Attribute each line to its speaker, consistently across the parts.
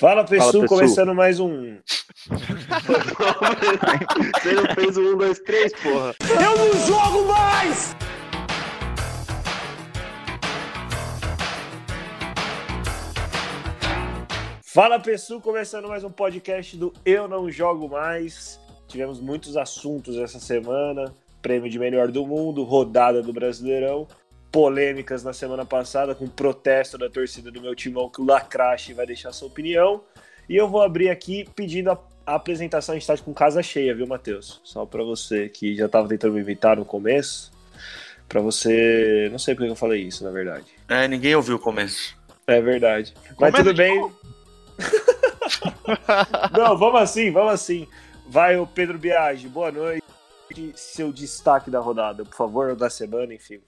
Speaker 1: Fala, pessoal, começando mais um.
Speaker 2: Você não fez o 1, 2, 3, porra.
Speaker 1: Eu não jogo mais! Fala, pessoal, começando mais um podcast do Eu Não Jogo Mais. Tivemos muitos assuntos essa semana: prêmio de melhor do mundo, rodada do Brasileirão polêmicas na semana passada com o protesto da torcida do meu timão que o Lacrache vai deixar sua opinião. E eu vou abrir aqui pedindo a, a apresentação. A gente tá com casa cheia, viu, Matheus? Só para você que já tava tentando me invitar no começo. para você. Não sei porque eu falei isso, na verdade.
Speaker 3: É, ninguém ouviu o começo.
Speaker 1: É verdade. Mas tudo bem. não, vamos assim, vamos assim. Vai o Pedro Biagi, boa noite. Seu destaque da rodada, por favor, da semana, enfim.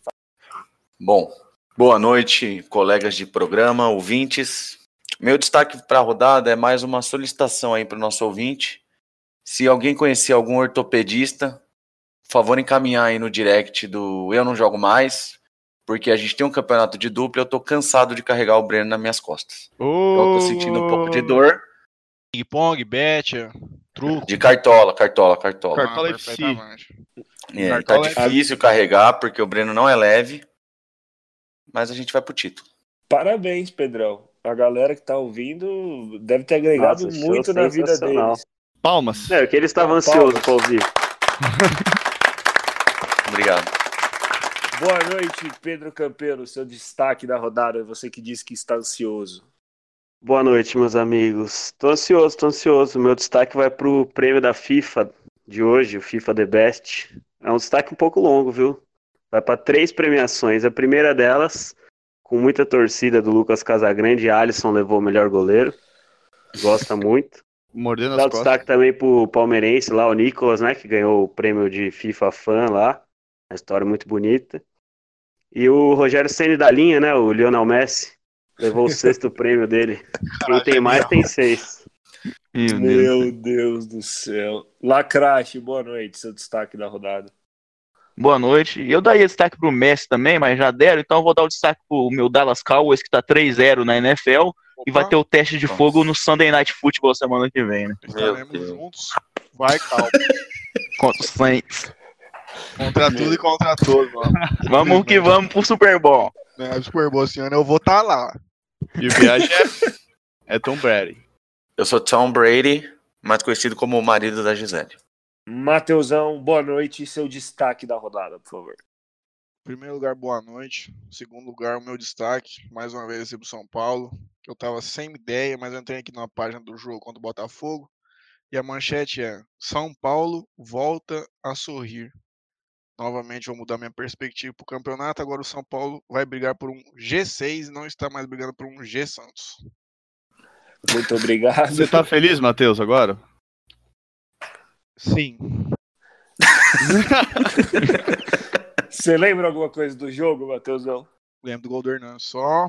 Speaker 3: Bom, boa noite, colegas de programa, ouvintes. Meu destaque para a rodada é mais uma solicitação aí para o nosso ouvinte. Se alguém conhecer algum ortopedista, por favor encaminhar aí no direct do Eu Não Jogo Mais, porque a gente tem um campeonato de dupla e eu tô cansado de carregar o Breno nas minhas costas. Oh. Eu tô sentindo um pouco de dor.
Speaker 4: Ping-pong, bet, truco.
Speaker 3: De cartola, cartola, cartola.
Speaker 4: Cartola ah, FC.
Speaker 3: É, cartola tá difícil carregar porque o Breno não é leve mas a gente vai pro título.
Speaker 1: Parabéns, Pedrão. A galera que tá ouvindo deve ter agregado Nossa, muito na vida deles.
Speaker 4: Palmas.
Speaker 2: É, que eles estavam ansiosos para ouvir.
Speaker 3: Obrigado.
Speaker 1: Boa noite, Pedro Campeiro, seu destaque da rodada, você que disse que está ansioso.
Speaker 2: Boa noite, meus amigos. Tô ansioso, tô ansioso. Meu destaque vai pro prêmio da FIFA de hoje, o FIFA The Best. É um destaque um pouco longo, viu? Vai para três premiações. A primeira delas, com muita torcida do Lucas Casagrande, Alisson levou o melhor goleiro. Gosta muito.
Speaker 4: Mordendo
Speaker 2: Dá o destaque também pro palmeirense lá, o Nicolas, né, que ganhou o prêmio de FIFA Fan lá. Uma história muito bonita. E o Rogério Ceni da linha, né, o Lionel Messi, levou o sexto prêmio dele. Quem tem mais tem seis.
Speaker 1: Meu Deus. Meu Deus do céu. Lacrache, boa noite, seu destaque da rodada.
Speaker 5: Boa noite. Eu daria destaque pro Messi também, mas já deram, então eu vou dar o destaque pro meu Dallas Cowboys, que tá 3-0 na NFL, Opa. e vai ter o teste de fogo no Sunday Night Football semana que vem, né?
Speaker 4: Estaremos juntos. Vai, calma.
Speaker 5: Contra os Saints.
Speaker 4: Contra tudo e contra todos, mano.
Speaker 5: Vamos que vamos pro Super Bowl.
Speaker 4: É, Super Bowl esse ano eu vou estar tá lá.
Speaker 5: E o viagem é, é Tom Brady.
Speaker 3: Eu sou Tom Brady, mais conhecido como o marido da Gisele.
Speaker 1: Mateusão, boa noite. Seu destaque da rodada, por favor.
Speaker 4: Primeiro lugar, boa noite. Segundo lugar, o meu destaque, mais uma vez, para São Paulo, que eu tava sem ideia, mas eu entrei aqui na página do jogo contra o Botafogo. E a manchete é: São Paulo volta a sorrir. Novamente vou mudar minha perspectiva para o campeonato. Agora o São Paulo vai brigar por um G6 e não está mais brigando por um G Santos.
Speaker 1: Muito obrigado.
Speaker 4: Você está feliz, Matheus, agora? Sim.
Speaker 1: Você lembra alguma coisa do jogo, Matheusão?
Speaker 4: Lembro do gol do Hernan. Só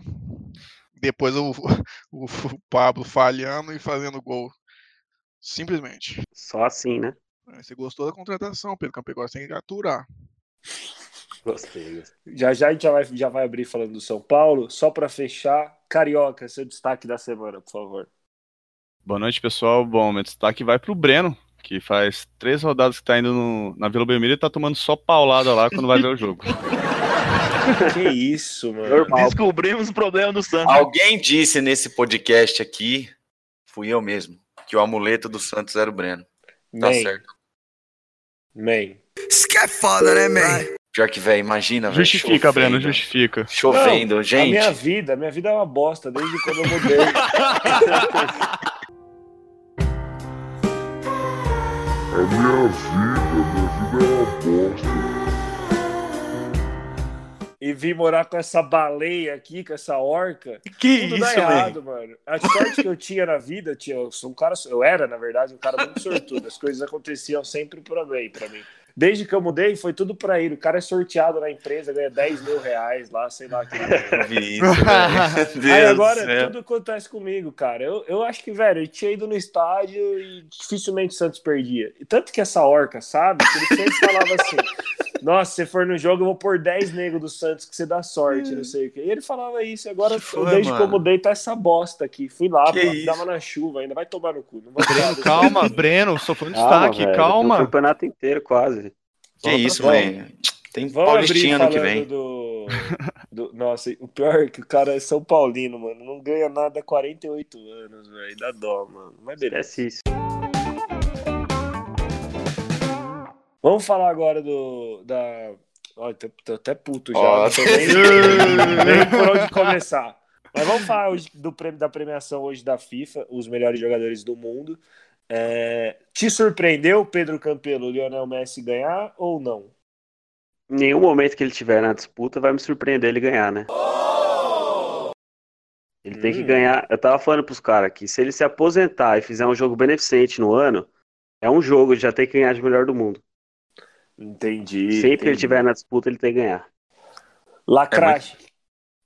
Speaker 4: depois o, o, o, Pablo falhando e fazendo gol. Simplesmente.
Speaker 2: Só assim, né?
Speaker 4: É, você gostou da contratação, Pedro Campegós, tem que aturar.
Speaker 1: Gostei. Já já a gente já vai, já vai abrir falando do São Paulo. Só para fechar, Carioca, seu destaque da semana, por favor.
Speaker 6: Boa noite, pessoal. Bom, meu destaque vai para o Breno, que faz três rodadas que tá indo no, na Vila Belmiro e tá tomando só paulada lá quando vai ver o jogo.
Speaker 1: que isso, mano. Normal.
Speaker 5: Descobrimos o problema do Santos.
Speaker 3: Alguém disse nesse podcast aqui, fui eu mesmo, que o amuleto do Santos era o Breno. Tá man. certo.
Speaker 1: Man.
Speaker 3: Isso que é foda, né, man? Pior que, velho, imagina, velho.
Speaker 6: Justifica, chovendo, Breno, justifica.
Speaker 3: Chovendo, Não, gente. A
Speaker 1: minha vida, a minha vida é uma bosta desde quando eu mudei.
Speaker 7: A minha vida, minha vida é uma bosta.
Speaker 1: E vim morar com essa baleia aqui, com essa orca.
Speaker 3: Que tudo isso, errado,
Speaker 1: mano. A sorte que eu tinha na vida, tinha, eu sou um cara, eu era, na verdade, um cara muito sortudo. As coisas aconteciam sempre para bem para mim. Desde que eu mudei, foi tudo pra ele. O cara é sorteado na empresa, ganha 10 mil reais lá, sei lá. Que...
Speaker 3: isso,
Speaker 1: Aí agora tudo acontece comigo, cara. Eu, eu acho que, velho, eu tinha ido no estádio e dificilmente o Santos perdia. E tanto que essa orca, sabe? Que ele sempre falava assim: Nossa, se você for no jogo, eu vou pôr 10 negros do Santos que você dá sorte, não sei o quê. E ele falava isso, e agora,
Speaker 3: foi,
Speaker 1: desde que eu
Speaker 3: mano?
Speaker 1: mudei, tá essa bosta aqui. Fui lá,
Speaker 3: Que
Speaker 1: dava na chuva ainda, vai tomar no cu.
Speaker 6: Breno, calma, Breno, só foi um
Speaker 2: Calma,
Speaker 6: destaque,
Speaker 2: velho, O
Speaker 6: calma.
Speaker 2: campeonato inteiro, quase.
Speaker 3: Que
Speaker 2: Volta
Speaker 3: isso, mãe. Tem
Speaker 1: Vamos
Speaker 3: Paulistinha ano que vem.
Speaker 1: Do, do- Nossa, o pior é que o cara é São Paulino, mano. Não ganha nada há 48 anos, velho. Dá dó, mano. Mas beleza.
Speaker 2: Esquece isso.
Speaker 1: Vamos falar agora do. Da... Olha, tô, tô até puto já. Tô nem, nem por onde começar. Mas vamos falar hoje do prêmio da premiação hoje da FIFA, os melhores jogadores do mundo. É, Te surpreendeu, Pedro Campelo, o Lionel Messi ganhar ou não?
Speaker 2: Em nenhum momento que ele tiver na disputa vai me surpreender ele ganhar, né? Ele tem que
Speaker 1: Hum.
Speaker 2: ganhar. Eu tava falando pros caras que se ele se aposentar e fizer um jogo beneficente no ano, é um jogo, ele já tem que ganhar de melhor do mundo.
Speaker 1: Entendi.
Speaker 2: Sempre que ele
Speaker 1: entendi.
Speaker 2: tiver na disputa, ele tem que ganhar.
Speaker 1: Lacrache, o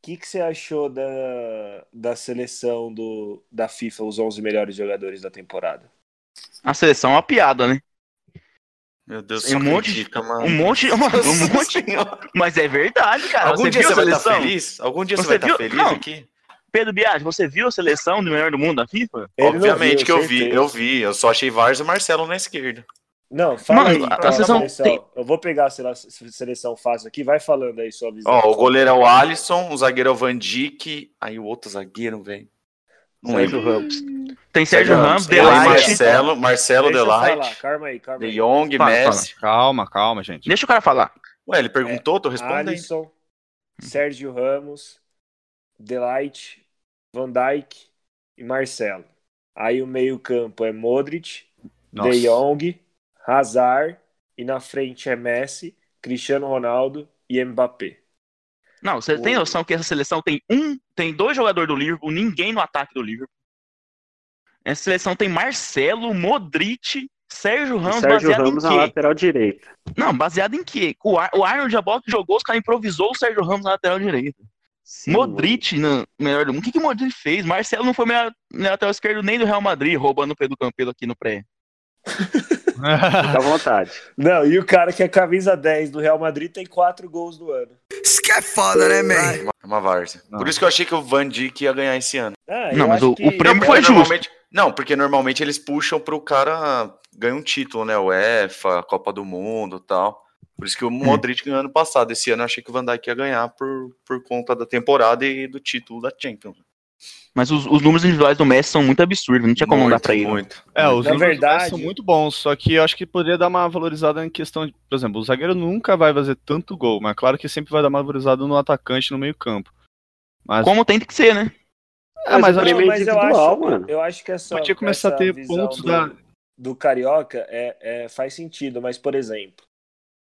Speaker 1: que, que você achou da, da seleção do, da FIFA, os 11 melhores jogadores da temporada?
Speaker 5: A seleção é uma piada, né?
Speaker 3: Meu Deus,
Speaker 5: um monte-
Speaker 3: critica, mano.
Speaker 5: Um monte, um monte. Mas é verdade, cara.
Speaker 3: Algum
Speaker 5: você
Speaker 3: dia você
Speaker 5: a
Speaker 3: vai estar
Speaker 5: seleção?
Speaker 3: feliz? Algum dia você,
Speaker 5: Você
Speaker 3: vai estar
Speaker 5: viu?
Speaker 3: feliz
Speaker 5: Não.
Speaker 3: aqui?
Speaker 5: Pedro Biagi, você viu a seleção do melhor do mundo da FIFA?
Speaker 1: Ele
Speaker 3: Obviamente
Speaker 1: viu,
Speaker 3: que eu vi, eu vi. Eu só achei Vars e Marcelo na esquerda.
Speaker 1: Não, fala
Speaker 5: Mano,
Speaker 1: aí.
Speaker 5: a
Speaker 1: qual
Speaker 5: seleção
Speaker 1: seleção.
Speaker 5: tem-
Speaker 1: Eu vou pegar a sele- seleção fácil aqui, vai falando aí sua visão.
Speaker 3: Ó, o goleiro é o Alisson, o zagueiro é o Van Dijk, aí o outro zagueiro, velho. Não
Speaker 2: Sérgio
Speaker 3: lembro.
Speaker 2: Ramos.
Speaker 5: Tem Sérgio Ramos,
Speaker 3: Aí
Speaker 5: Delight.
Speaker 3: Marcelo, Marcelo Delight,
Speaker 1: calma aí, calma
Speaker 3: De
Speaker 1: aí.
Speaker 3: Jong,
Speaker 5: Fala,
Speaker 3: Messi.
Speaker 6: Calma, calma, gente.
Speaker 5: Deixa o cara falar.
Speaker 3: Ué, ele perguntou, tô respondendo.
Speaker 1: Alisson, Sérgio Ramos, Delight, Van Dijk e Marcelo. Aí o meio-campo é Modric,
Speaker 6: Nossa.
Speaker 1: De Jong, Hazard e na frente é Messi, Cristiano Ronaldo e Mbappé.
Speaker 5: Não, você tem
Speaker 1: O-
Speaker 5: noção que essa seleção tem um, tem dois jogadores do Liverpool, ninguém no ataque do Liverpool. Essa seleção tem Marcelo, Modric, Sérgio Ramos,
Speaker 2: Sérgio
Speaker 5: baseado
Speaker 2: Ramos
Speaker 5: em
Speaker 2: na
Speaker 5: quê?
Speaker 2: lateral direita.
Speaker 5: Não, baseado em quê? O, Ar o Arnold a bola que jogou, os caras improvisou o Sérgio Ramos na lateral direita.
Speaker 2: Sim,
Speaker 5: Modric no melhor do mundo. O que, que o Modric fez? Marcelo não foi melhor na lateral esquerdo nem do Real Madrid, roubando o Pedro Campelo aqui no pré.
Speaker 2: Fica à vontade.
Speaker 1: Não, e o cara que é camisa 10 do Real Madrid tem quatro gols no ano.
Speaker 8: Isso que é foda, né, man?
Speaker 3: É uma várzea.
Speaker 6: Não.
Speaker 3: Por isso que eu achei que o Van Dijk ia ganhar esse ano.
Speaker 1: Ah,
Speaker 5: Não, mas o-
Speaker 1: que-
Speaker 5: o prêmio foi
Speaker 3: porque
Speaker 5: justo.
Speaker 3: normalmente- Não, porque normalmente eles puxam pro cara ganhar um título, né? O UEFA, Copa do Mundo e tal. Por isso que o Modric ganhou ano passado. Esse ano eu achei que o Van Dijk ia ganhar por, por conta da temporada e do título da Champions.
Speaker 5: Mas os, os números individuais do Messi são muito absurdos, não tinha como dar pra ele.
Speaker 3: Muito.
Speaker 6: É, os
Speaker 1: Na
Speaker 6: números
Speaker 1: verdade-
Speaker 6: são muito bons, só que eu acho que poderia dar uma valorizada em questão de, por exemplo, o zagueiro nunca vai fazer tanto gol, mas claro que sempre vai dar uma valorizada no atacante no meio-campo. Mas
Speaker 5: Como tem que ser, né?
Speaker 6: É, mas
Speaker 2: o
Speaker 6: acho
Speaker 1: mas eu acho,
Speaker 2: mano.
Speaker 1: eu acho que essa,
Speaker 6: Podia começar a
Speaker 1: essa
Speaker 6: ter
Speaker 1: visão
Speaker 6: pontos
Speaker 1: do,
Speaker 6: da-
Speaker 1: do Carioca é, é- faz sentido, mas, por exemplo,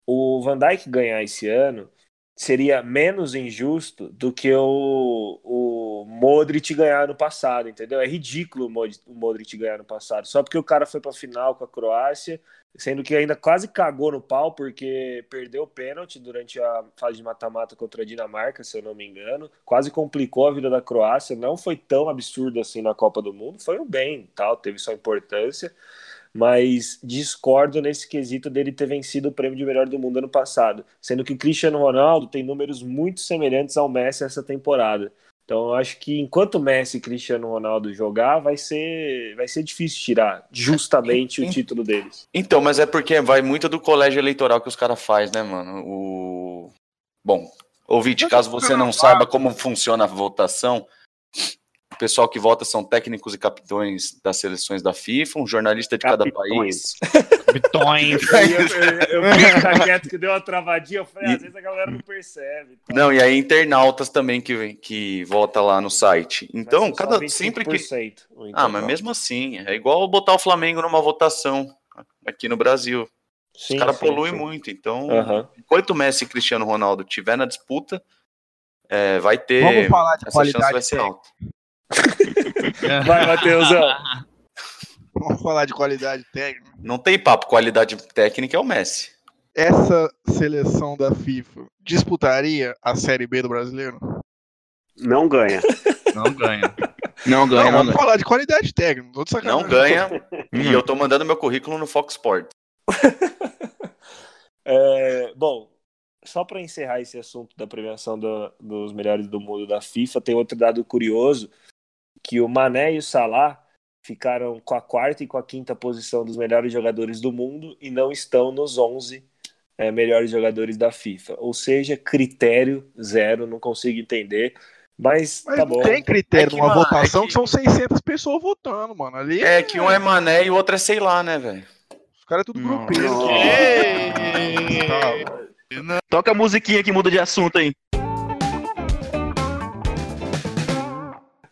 Speaker 1: o Van Dijk ganhar esse ano seria menos injusto do que o, o Modric ganhar no passado, entendeu? É ridículo o Mod- o Modric ganhar no passado, só porque o cara foi pra final com a Croácia, sendo que ainda quase cagou no pau porque perdeu o pênalti durante a fase de mata-mata contra a Dinamarca, se eu não me engano, quase complicou a vida da Croácia, não foi tão absurdo assim na Copa do Mundo, foi um bem, tal, teve sua importância, mas discordo nesse quesito dele ter vencido o prêmio de melhor do mundo ano passado, sendo que o Cristiano Ronaldo tem números muito semelhantes ao Messi essa temporada. Então eu acho que enquanto Messi e Cristiano Ronaldo jogar, vai ser, vai ser difícil tirar justamente o título deles.
Speaker 3: Então, mas é porque vai muito do colégio eleitoral que os caras fazem, né, mano? O... Bom, ouvinte, caso você não saiba como funciona a votação, o pessoal que vota são técnicos e capitães das seleções da FIFA, um jornalista de cada país.
Speaker 2: Capitões.
Speaker 1: Eu, eu, quieto que deu uma travadinha, eu falei, "Ah, às vezes a galera não percebe. tá?"
Speaker 3: Não, e aí internautas também que, que vota lá no site. Então, cada sempre que
Speaker 1: 25% o
Speaker 3: Ah, mas mesmo assim, é igual botar o Flamengo numa votação aqui no Brasil.
Speaker 1: Sim,
Speaker 3: Os caras poluem
Speaker 1: sim.
Speaker 3: muito. Então,
Speaker 1: Aham.
Speaker 3: enquanto o Messi e Cristiano Ronaldo tiver na disputa, é, vai ter.
Speaker 4: Vamos falar de
Speaker 3: essa chance
Speaker 4: qualidade
Speaker 3: vai ser alta.
Speaker 1: Vai, Matheusão.
Speaker 4: Vamos falar de qualidade técnica.
Speaker 3: Não tem papo, qualidade técnica é o Messi.
Speaker 4: Essa seleção da FIFA disputaria a Série B do brasileiro?
Speaker 2: Não ganha.
Speaker 6: Não ganha.
Speaker 5: Não ganha,
Speaker 4: Não,
Speaker 5: não,
Speaker 4: vamos
Speaker 5: ganha.
Speaker 4: falar de qualidade técnica. Não, tô.
Speaker 3: Não ganha. e eu tô mandando meu currículo no Fox Sport.
Speaker 1: É, bom, só para encerrar esse assunto da premiação do- dos melhores do mundo da FIFA, tem outro dado curioso, que o Mané e o Salah ficaram com a quarta e com a quinta posição dos melhores jogadores do mundo e não estão nos 11 é, melhores jogadores da FIFA. Ou seja, critério zero, não consigo entender. Mas,
Speaker 4: Mas
Speaker 1: tá
Speaker 4: não
Speaker 1: bom.
Speaker 4: tem critério
Speaker 3: É que,
Speaker 4: numa
Speaker 3: mano,
Speaker 4: votação
Speaker 3: é
Speaker 4: que...
Speaker 3: que-
Speaker 4: são 600 pessoas votando, mano. Ali
Speaker 3: É que um é mané e o outro é sei lá, né, velho?
Speaker 4: os caras é tudo. Tá.
Speaker 5: Toca a musiquinha que muda de assunto aí.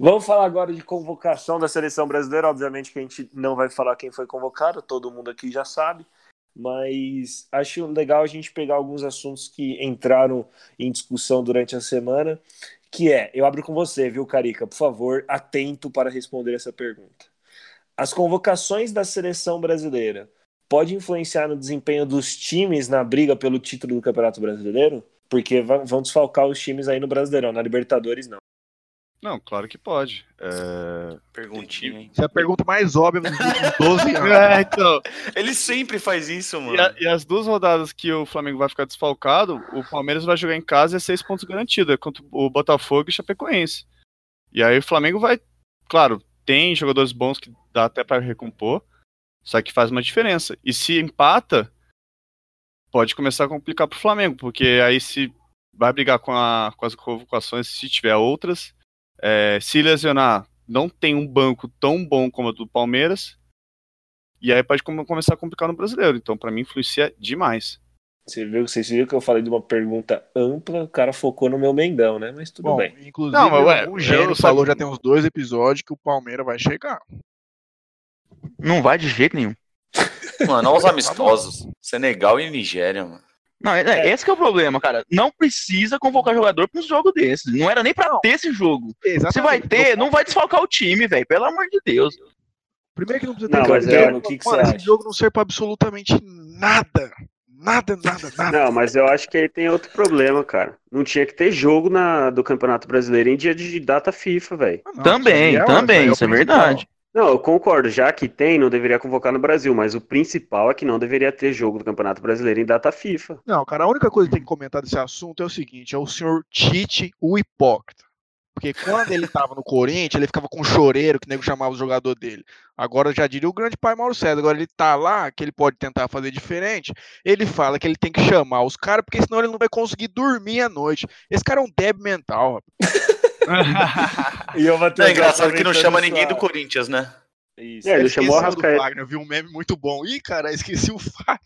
Speaker 1: Vamos falar agora de convocação da seleção brasileira. Obviamente que a gente não vai falar quem foi convocado, todo mundo aqui já sabe. Mas acho legal a gente pegar alguns assuntos que entraram em discussão durante a semana. Que é, eu abro com você, viu, Carica? Por favor, atento para responder essa pergunta. As convocações da seleção brasileira pode influenciar no desempenho dos times na briga pelo título do Campeonato Brasileiro? Porque vão desfalcar os times aí no Brasileirão, na Libertadores não.
Speaker 6: Não, claro que pode. É...
Speaker 3: Perguntinha, hein?
Speaker 4: Essa é a pergunta mais óbvia dos últimos 12 anos.
Speaker 6: É, então.
Speaker 3: Ele sempre faz isso, mano.
Speaker 6: E, a- e as duas rodadas que o Flamengo vai ficar desfalcado, o Palmeiras vai jogar em casa e é seis pontos garantidos, é contra o Botafogo e Chapecoense. E aí o Flamengo vai, claro, tem jogadores bons que dá até pra recompor, só que faz uma diferença. E se empata, pode começar a complicar pro Flamengo, porque aí se vai brigar com, a- com as convocações, se tiver outras, é, se lesionar, não tem um banco tão bom como o do Palmeiras, e aí pode come- começar a complicar no brasileiro. Então, pra mim, influencia demais.
Speaker 1: Você viu, vocês viram que eu falei de uma pergunta ampla, o cara focou no meu Mengão, né? Mas tudo
Speaker 4: Bom,
Speaker 1: bem.
Speaker 4: inclusive,
Speaker 6: Não, mas, ué,
Speaker 4: o Gênio falou já tem uns dois episódios que o Palmeiras vai chegar.
Speaker 5: Não vai de jeito nenhum.
Speaker 3: Mano, olha os amistosos. Senegal e Nigéria, mano.
Speaker 5: Não, é, é, esse que é o problema, cara. Não precisa convocar jogador pra um jogo desses. Não era nem pra ter esse jogo. Se vai ter, não vai desfalcar o time, velho. Pelo amor de Deus.
Speaker 4: Primeiro que não precisa ter
Speaker 2: Não, mas
Speaker 1: é- o que que
Speaker 4: Mano, esse jogo não serve pra absolutamente nada. Nada, nada, nada.
Speaker 2: Não, mas eu acho que aí tem outro problema, cara. Não tinha que ter jogo na, do Campeonato Brasileiro em dia de data FIFA, velho.
Speaker 4: Não,
Speaker 5: também,
Speaker 4: isso é-
Speaker 5: também, isso é
Speaker 4: principal.
Speaker 5: verdade.
Speaker 2: Não, eu concordo. Já que tem, não deveria convocar no Brasil, mas o principal é que não deveria ter jogo do Campeonato Brasileiro em data FIFA.
Speaker 4: Não, cara, a única coisa que tem que comentar desse assunto é o seguinte: é o senhor Tite, o hipócrita. Porque quando ele tava no Corinthians, ele ficava com um choreiro que o nego chamava o jogador dele. Agora já diria o grande pai Mauro César. Agora ele tá lá, que ele pode tentar fazer diferente. Ele fala que ele tem que chamar os caras, porque senão ele não vai conseguir dormir à noite. Esse cara é um débil mental, rapaz.
Speaker 1: E eu
Speaker 3: É engraçado que não chama ninguém do Corinthians, né?
Speaker 1: Isso.
Speaker 2: É, ele chamou a.
Speaker 4: Fagner, eu vi um meme muito bom. Ih, cara, esqueci o Fagner.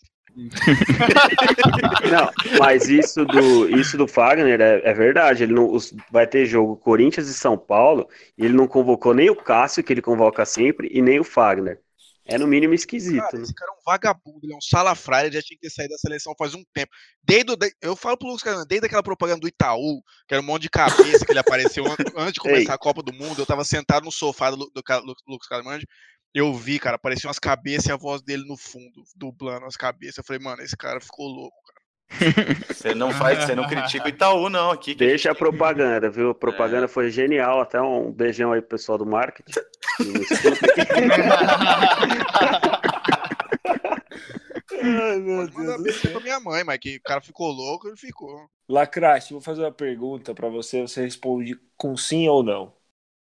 Speaker 2: Não, mas isso do, isso do Fagner é, é verdade. Ele não, os- vai ter jogo Corinthians e São Paulo e ele não convocou nem o Cássio, que ele convoca sempre, e nem o Fagner. É no mínimo esquisito,
Speaker 4: Cara,
Speaker 2: né?
Speaker 4: esse cara é um vagabundo, ele é um salafrário, ele já tinha que ter saído da seleção faz um tempo. Desde eu falo pro Lucas Carvalho, desde aquela propaganda do Itaú, que era um monte de cabeça que ele apareceu an- antes de começar a Copa do Mundo, eu tava sentado no sofá do, do, Lu- Lucas Carvalho, eu vi, cara, apareciam umas cabeças e a voz dele no fundo, dublando as cabeças. Eu falei, mano, esse cara ficou louco, cara.
Speaker 3: Você não faz, você não critica o Itaú, não, aqui. que
Speaker 2: Deixa a propaganda, viu? A propaganda foi genial. Até um beijão aí pro pessoal do marketing.
Speaker 1: Ai, meu Deus.
Speaker 4: beijo pra minha mãe, mas que o cara ficou louco, ele ficou.
Speaker 1: Lacraste, vou fazer uma pergunta pra você, você responde com sim ou não.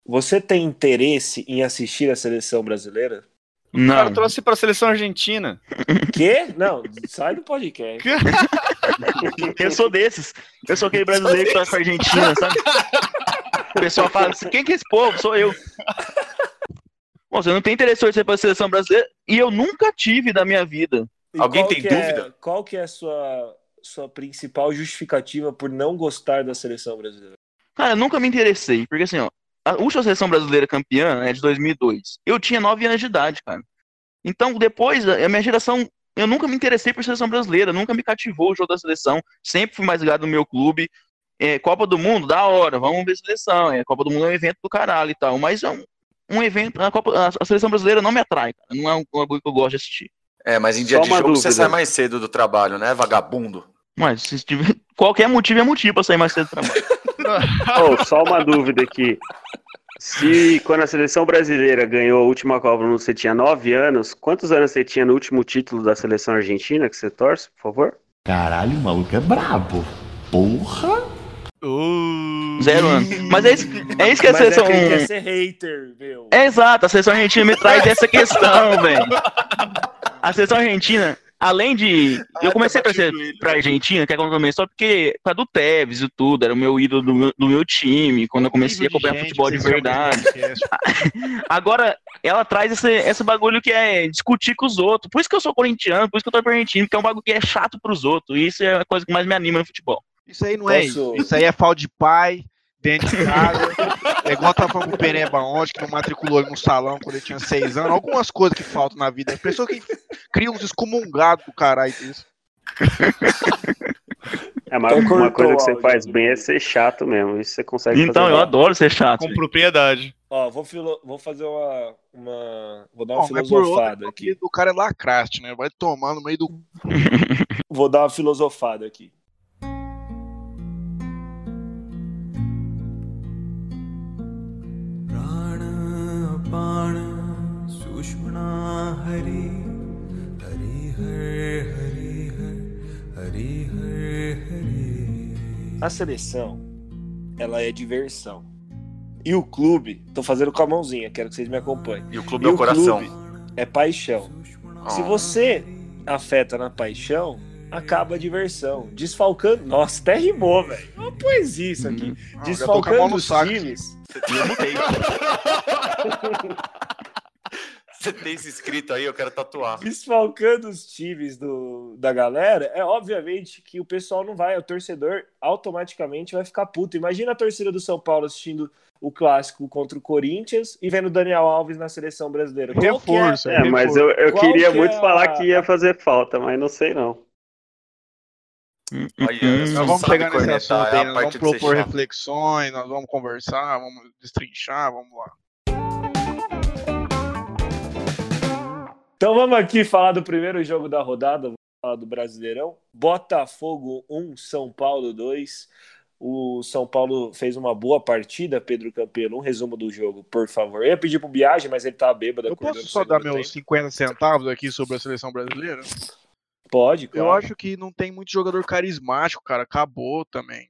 Speaker 1: Você tem interesse em assistir a seleção brasileira?
Speaker 6: O cara
Speaker 5: Não.
Speaker 6: trouxe pra seleção argentina.
Speaker 1: Quê? Não, sai do podcast.
Speaker 5: Eu sou desses. Eu sou aquele brasileiro que torce pra Argentina, sabe? O pessoal fala assim, quem que é esse povo? Sou eu. Bom, você não tem interesse em torcer pra seleção brasileira e eu nunca tive da minha vida.
Speaker 1: E
Speaker 3: Alguém tem
Speaker 1: é-
Speaker 3: dúvida?
Speaker 1: qual que é a sua, sua principal justificativa por não gostar da seleção brasileira?
Speaker 5: Cara, eu nunca me interessei, porque assim, ó, a última seleção brasileira campeã é de 2002. Eu tinha 9 anos de idade, cara. Então, depois, a minha geração, eu nunca me interessei por seleção brasileira, nunca me cativou o jogo da seleção, sempre fui mais ligado no meu clube. É, Copa do Mundo, da hora, vamos ver seleção. É, Copa do Mundo é um evento do caralho e tal, mas é um, um evento, a, Copa, a, seleção brasileira não me atrai, cara. Não é um bagulho que eu gosto de assistir.
Speaker 3: É, mas em dia
Speaker 2: Só
Speaker 3: de jogo você
Speaker 2: dúvida.
Speaker 3: sai mais cedo do trabalho, né, vagabundo?
Speaker 5: Mas se tiver, qualquer motivo é motivo pra sair mais cedo do trabalho.
Speaker 2: Oh, só uma dúvida aqui. Se quando a seleção brasileira ganhou a última Copa você tinha 9 anos, quantos anos você tinha no último título da seleção argentina que você torce, por favor?
Speaker 9: Caralho, o maluco é brabo. Porra!
Speaker 6: Uh,
Speaker 5: Zero anos. Mas é isso, é isso que a
Speaker 1: Mas é
Speaker 5: seleção.
Speaker 1: que ele quer ser hater, meu.
Speaker 5: É exato, a seleção argentina me traz essa questão, velho. A seleção argentina, além de. Eu comecei a torcer pra Argentina, que é quando começou, porque por causa do Tevez e tudo, era o meu ídolo do meu, do meu time, quando eu comecei a acompanhar futebol de
Speaker 4: vocês
Speaker 5: verdade.
Speaker 4: podcast.
Speaker 5: Agora, ela traz esse, esse bagulho que é discutir com os outros. Por isso que eu sou corintiano, por isso que eu tô pro argentino, porque é um bagulho que é chato pros outros. E isso é a coisa que mais me anima no futebol.
Speaker 4: Isso aí não é
Speaker 1: Posso-
Speaker 4: isso. Isso aí é falta de pai, dentro de casa. É igual tava falando com o Pereba ontem, que não matriculou ele no salão quando ele tinha seis anos. Algumas coisas que faltam na vida. Pessoa que cria uns excomungados do caralho disso.
Speaker 2: É, mas
Speaker 1: Então
Speaker 2: uma coisa que você faz bem é ser chato mesmo. Isso você consegue
Speaker 5: Então,
Speaker 2: fazer.
Speaker 5: eu
Speaker 2: bem.
Speaker 5: adoro ser chato.
Speaker 6: com propriedade.
Speaker 1: Ó, vou, filo- vou fazer uma, uma. Vou dar uma
Speaker 4: Bom,
Speaker 1: filosofada aqui.
Speaker 4: o cara é lacraste, né? Vai tomar no meio do.
Speaker 1: Vou dar uma filosofada aqui.
Speaker 8: Upon Sushumna हरि हरि her हरि her हरि her Hari
Speaker 1: A seleção, ela é diversão. E o clube, tô fazendo com a mãozinha, quero que vocês me acompanhem.
Speaker 3: E o clube
Speaker 1: E
Speaker 3: é o
Speaker 1: o
Speaker 3: coração.
Speaker 1: clube é paixão. Se você afeta na paixão, acaba a diversão. Desfalcando. Nossa, até rimou, velho. Uma poesia isso aqui.
Speaker 4: Mão
Speaker 1: Desfalcando os
Speaker 4: saco.
Speaker 1: times.
Speaker 3: Você tem isso escrito aí, eu quero tatuar.
Speaker 1: Desfalcando os times do, da galera, é obviamente que o pessoal não vai, o torcedor automaticamente vai ficar puto. Imagina a torcida do São Paulo assistindo o clássico contra o Corinthians e vendo o Daniel Alves na seleção brasileira. Qual que é-
Speaker 4: Reforço,
Speaker 2: É, mas eu, eu queria
Speaker 1: que
Speaker 2: muito
Speaker 1: é
Speaker 2: falar que ia fazer falta, mas não sei não.
Speaker 5: Hum,
Speaker 3: Olha,
Speaker 5: hum.
Speaker 3: Não
Speaker 4: Nós vamos chegar nesse assunto
Speaker 3: é
Speaker 4: aí, nós vamos propor reflexões, nós vamos conversar, vamos destrinchar, vamos lá.
Speaker 1: Então vamos aqui falar do primeiro jogo da rodada, vamos falar do Brasileirão. Botafogo 1, São Paulo 2. O São Paulo fez uma boa partida, Pedro Campelo. Um resumo do jogo, por favor. Eu ia pedir pro Viagem, mas ele tá bêbado.
Speaker 4: Eu posso só dar meus
Speaker 1: tempo.
Speaker 4: 50 centavos aqui sobre a seleção brasileira?
Speaker 1: Pode,
Speaker 4: Eu
Speaker 1: claro.
Speaker 4: acho que não tem muito jogador carismático, cara. Acabou também.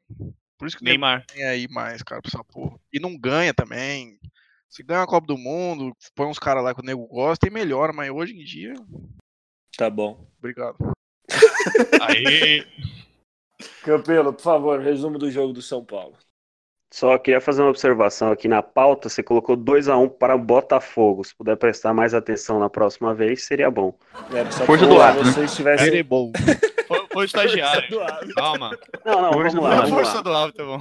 Speaker 4: Por isso que nem
Speaker 6: Neymar.
Speaker 4: tem aí mais, cara, pra essa porra. E não ganha também. Se ganha a Copa do Mundo, põe uns caras lá que o nego gosta e melhora, mas hoje em dia.
Speaker 1: Tá bom.
Speaker 4: Obrigado.
Speaker 6: Aí.
Speaker 1: Campelo, por favor, resumo do jogo do São Paulo.
Speaker 2: Só queria fazer uma observação aqui na pauta. Você colocou 2 a 1 para o Botafogo. Se puder prestar mais atenção na próxima vez, seria bom.
Speaker 1: É,
Speaker 5: Força do
Speaker 1: se
Speaker 5: hábito, né?
Speaker 1: tivessem...
Speaker 4: Bom.
Speaker 6: Foi, foi o estagiário. Calma.
Speaker 2: Não, não,
Speaker 5: Força
Speaker 2: vamos lá.
Speaker 5: do
Speaker 2: Vamos
Speaker 6: Força
Speaker 2: lá.
Speaker 6: do hábito, tá bom.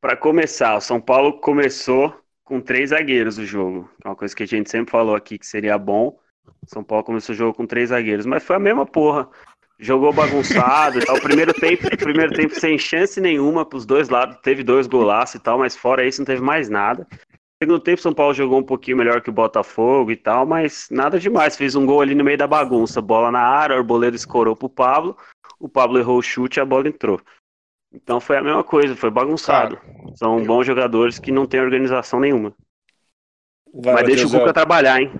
Speaker 2: Para começar, o São Paulo começou com três zagueiros o jogo. É uma coisa que a gente sempre falou aqui que seria bom. São Paulo começou o jogo com três zagueiros, mas foi a mesma porra. Jogou bagunçado e tal. Primeiro tempo, primeiro tempo sem chance nenhuma para os dois lados. Teve dois golaços e tal, mas fora isso não teve mais nada. Segundo tempo, São Paulo jogou um pouquinho melhor que o Botafogo e tal, mas nada demais. Fez um gol ali no meio da bagunça. Bola na área, o Arboleda escorou pro Pablo. O Pablo errou o chute e a bola entrou. Então foi a mesma coisa, foi bagunçado. São bons jogadores que não têm organização nenhuma.
Speaker 1: Vai,
Speaker 2: Mas deixa o. Cuca trabalhar, hein?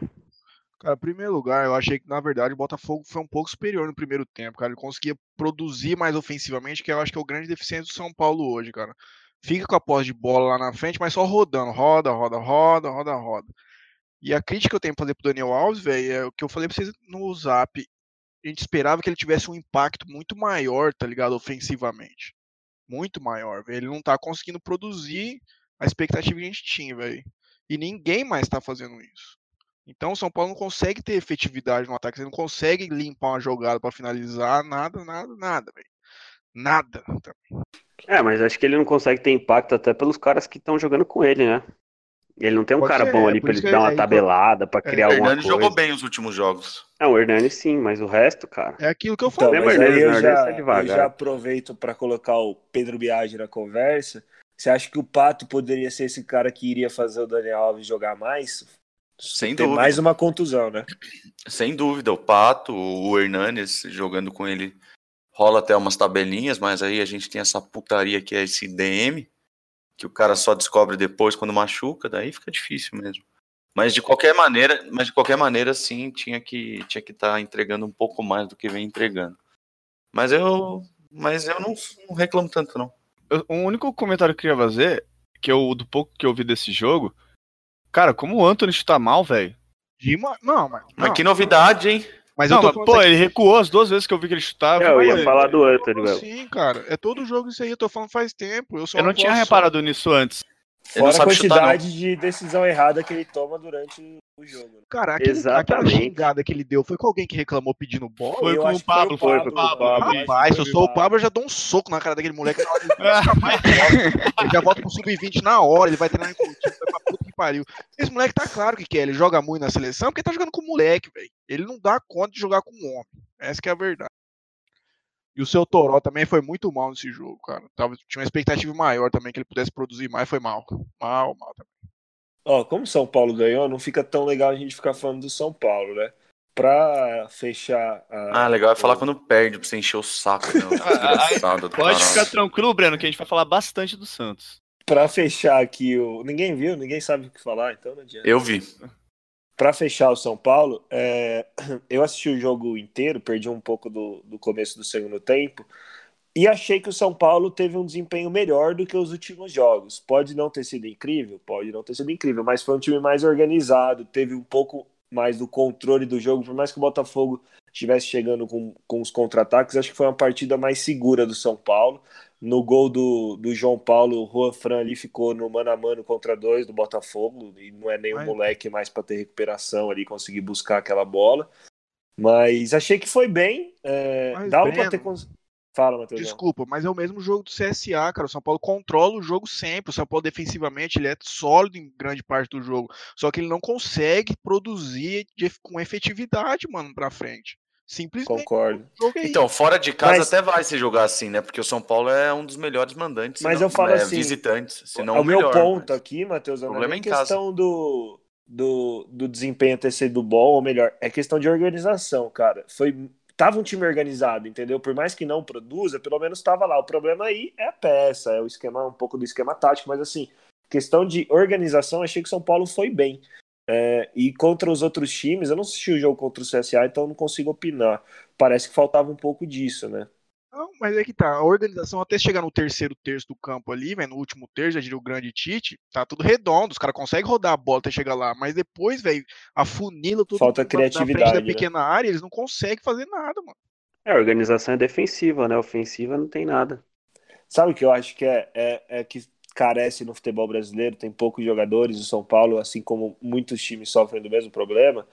Speaker 4: Cara, em primeiro lugar, eu achei que, na verdade, o Botafogo foi um pouco superior no primeiro tempo, cara. Ele conseguia produzir mais ofensivamente, que eu acho que é o grande deficiente do São Paulo hoje, cara. Fica com a posse de bola lá na frente, mas só rodando. Roda, roda, roda, roda, roda. E a crítica que eu tenho pra fazer pro Daniel Alves, velho, é o que eu falei pra vocês no zap. A gente esperava que ele tivesse um impacto muito maior, tá ligado? Ofensivamente. Muito maior, velho. Ele não tá conseguindo produzir a expectativa que a gente tinha, velho. E ninguém mais tá fazendo isso. Então o São Paulo não consegue ter efetividade no ataque, você não consegue limpar uma jogada pra finalizar, nada, nada, nada, velho. Nada.
Speaker 2: É, mas acho que ele não consegue ter impacto até pelos caras que estão jogando com ele, né? Ele não tem um
Speaker 4: Pode
Speaker 2: cara
Speaker 4: ser,
Speaker 2: bom
Speaker 4: é
Speaker 2: ali
Speaker 4: por
Speaker 2: pra ele dar uma
Speaker 4: aí quando-
Speaker 2: tabelada, pra criar
Speaker 3: O
Speaker 2: alguma
Speaker 3: Hernani
Speaker 2: coisa.
Speaker 3: jogou bem os últimos jogos.
Speaker 2: Não, o Hernani sim, mas o resto, cara.
Speaker 4: É aquilo que eu
Speaker 1: Então,
Speaker 4: falei.
Speaker 1: Mas aí eu já,
Speaker 2: é
Speaker 1: eu já aproveito para colocar o Pedro Biagi na conversa. Você acha que o Pato poderia ser esse cara que iria fazer o Daniel Alves jogar mais?
Speaker 3: Sem
Speaker 1: Tem
Speaker 3: dúvida.
Speaker 1: mais uma contusão, né?
Speaker 3: Sem dúvida. O Pato, o Hernanes jogando com ele rola até umas tabelinhas, mas aí a gente tem essa putaria que é esse DM, que o cara só descobre depois quando machuca, daí fica difícil mesmo. Mas de qualquer maneira, mas de qualquer maneira sim, tinha que tinha que estar entregando um pouco mais do que vem entregando. Mas eu, mas eu não, não reclamo tanto, não.
Speaker 6: Eu- O único comentário que eu queria fazer, que eu, do pouco que eu vi desse jogo, cara, como o Anthony chuta mal, velho.
Speaker 4: Dima... Não, mas.
Speaker 3: Mas
Speaker 4: não,
Speaker 3: que novidade, hein?
Speaker 4: mas
Speaker 6: Não,
Speaker 4: eu tô
Speaker 6: mas, pô,
Speaker 4: isso
Speaker 6: ele recuou as duas vezes que eu vi que ele chutava.
Speaker 2: É, eu ia
Speaker 6: "Pô,
Speaker 2: falar do Anthony, velho.
Speaker 4: assim, cara? É todo jogo isso aí, eu tô falando faz tempo. Eu, só
Speaker 6: Eu não tinha
Speaker 4: posso-
Speaker 6: reparado nisso antes.
Speaker 3: Não
Speaker 1: Fora a
Speaker 3: sabe chutar,
Speaker 1: quantidade de decisão errada que ele toma durante o jogo. né?
Speaker 4: Cara, aquele, aquela xingada que ele deu foi com alguém que reclamou pedindo bola?
Speaker 6: Foi
Speaker 1: eu
Speaker 6: com o
Speaker 1: foi
Speaker 6: Pablo, foi com o Pablo.
Speaker 1: Pablo.
Speaker 6: Rapaz,
Speaker 4: se eu sou o
Speaker 1: Pablo.
Speaker 4: Eu já dou um soco na cara daquele moleque na hora. Ele já volta pro sub-20 na hora, ele vai treinar em Coutinho, vai pra puta pariu. Esse moleque tá claro que quer, ele joga muito na seleção porque tá jogando com moleque, velho. Ele não dá conta de jogar com homem. Essa que é a verdade. E o seu Toró também foi muito mal nesse jogo, cara. Tava, tinha uma expectativa maior também que ele pudesse produzir mais, foi mal. Mal, mal também.
Speaker 1: Ó, como o São Paulo ganhou, não fica tão legal a gente ficar falando do São Paulo, né? Pra fechar a.
Speaker 3: Ah, legal é falar
Speaker 1: o-
Speaker 3: quando perde, pra você encher o saco, né?
Speaker 6: Pode ficar tranquilo, Breno, que a gente vai falar bastante do Santos.
Speaker 1: Pra fechar aqui o. Ninguém viu, ninguém sabe o que falar, então não adianta.
Speaker 3: Eu vi.
Speaker 1: Pra fechar o São Paulo, é, eu assisti o jogo inteiro, perdi um pouco do, do começo do segundo tempo, e achei que o São Paulo teve um desempenho melhor do que os últimos jogos. Pode não ter sido incrível, pode não ter sido incrível, mas foi um time mais organizado, teve um pouco mais do controle do jogo, por mais que o Botafogo estivesse chegando com, com os contra-ataques, acho que foi uma partida mais segura do São Paulo. No gol do, do João Paulo, o Juan Fran ali ficou no mano a mano contra dois do Botafogo, e não é nem um
Speaker 4: Mas-
Speaker 1: moleque mais para ter recuperação ali, conseguir buscar aquela bola. Mas achei que foi bem. É,
Speaker 4: Mas,
Speaker 1: dava para ter. cons- Fala, Matheus.
Speaker 4: Desculpa, mas é o mesmo jogo do CSA, cara. O São Paulo controla o jogo sempre. O São Paulo defensivamente ele é sólido em grande parte do jogo. Só que ele não consegue produzir de- com efetividade, mano, pra frente. Simplesmente.
Speaker 1: Concordo.
Speaker 4: é
Speaker 3: Então, fora de casa
Speaker 1: Mas-
Speaker 3: até vai se jogar assim, né? Porque o São Paulo é um dos melhores mandantes.
Speaker 1: Mas
Speaker 3: não-
Speaker 1: eu falo
Speaker 3: é,
Speaker 1: assim,
Speaker 3: Visitantes, se não
Speaker 1: o meu
Speaker 3: melhor,
Speaker 1: ponto
Speaker 3: mas-
Speaker 1: aqui, Matheus, não é nem
Speaker 3: é
Speaker 1: questão do, do, do desempenho ter sido bom, ou melhor, é questão de organização, cara. Foi. Tava um time organizado, entendeu? Por mais que não produza, pelo menos estava lá. O problema aí é a peça, é o esquema, um pouco do esquema tático, mas assim, questão de organização, achei que o São Paulo foi bem. É, e contra os outros times, eu não assisti o jogo contra o CSA, então eu não consigo opinar. Parece que faltava um pouco disso, né?
Speaker 4: Não, mas é que tá. A organização até chegar no terceiro terço do campo ali, velho, no último terço, já diria o grande Tite, tá tudo redondo. Os caras conseguem rodar a bola até chegar lá. Mas depois, velho, afunila tudo
Speaker 1: Falta
Speaker 4: na- na frente
Speaker 1: criatividade,
Speaker 4: da
Speaker 1: né?
Speaker 4: pequena área, eles não conseguem fazer nada, mano.
Speaker 2: É, a organização é defensiva, né? Ofensiva não tem nada.
Speaker 1: Sabe o que eu acho que é, é, é que carece no futebol brasileiro? Tem poucos jogadores. O São Paulo, assim como muitos times sofrem do mesmo problema,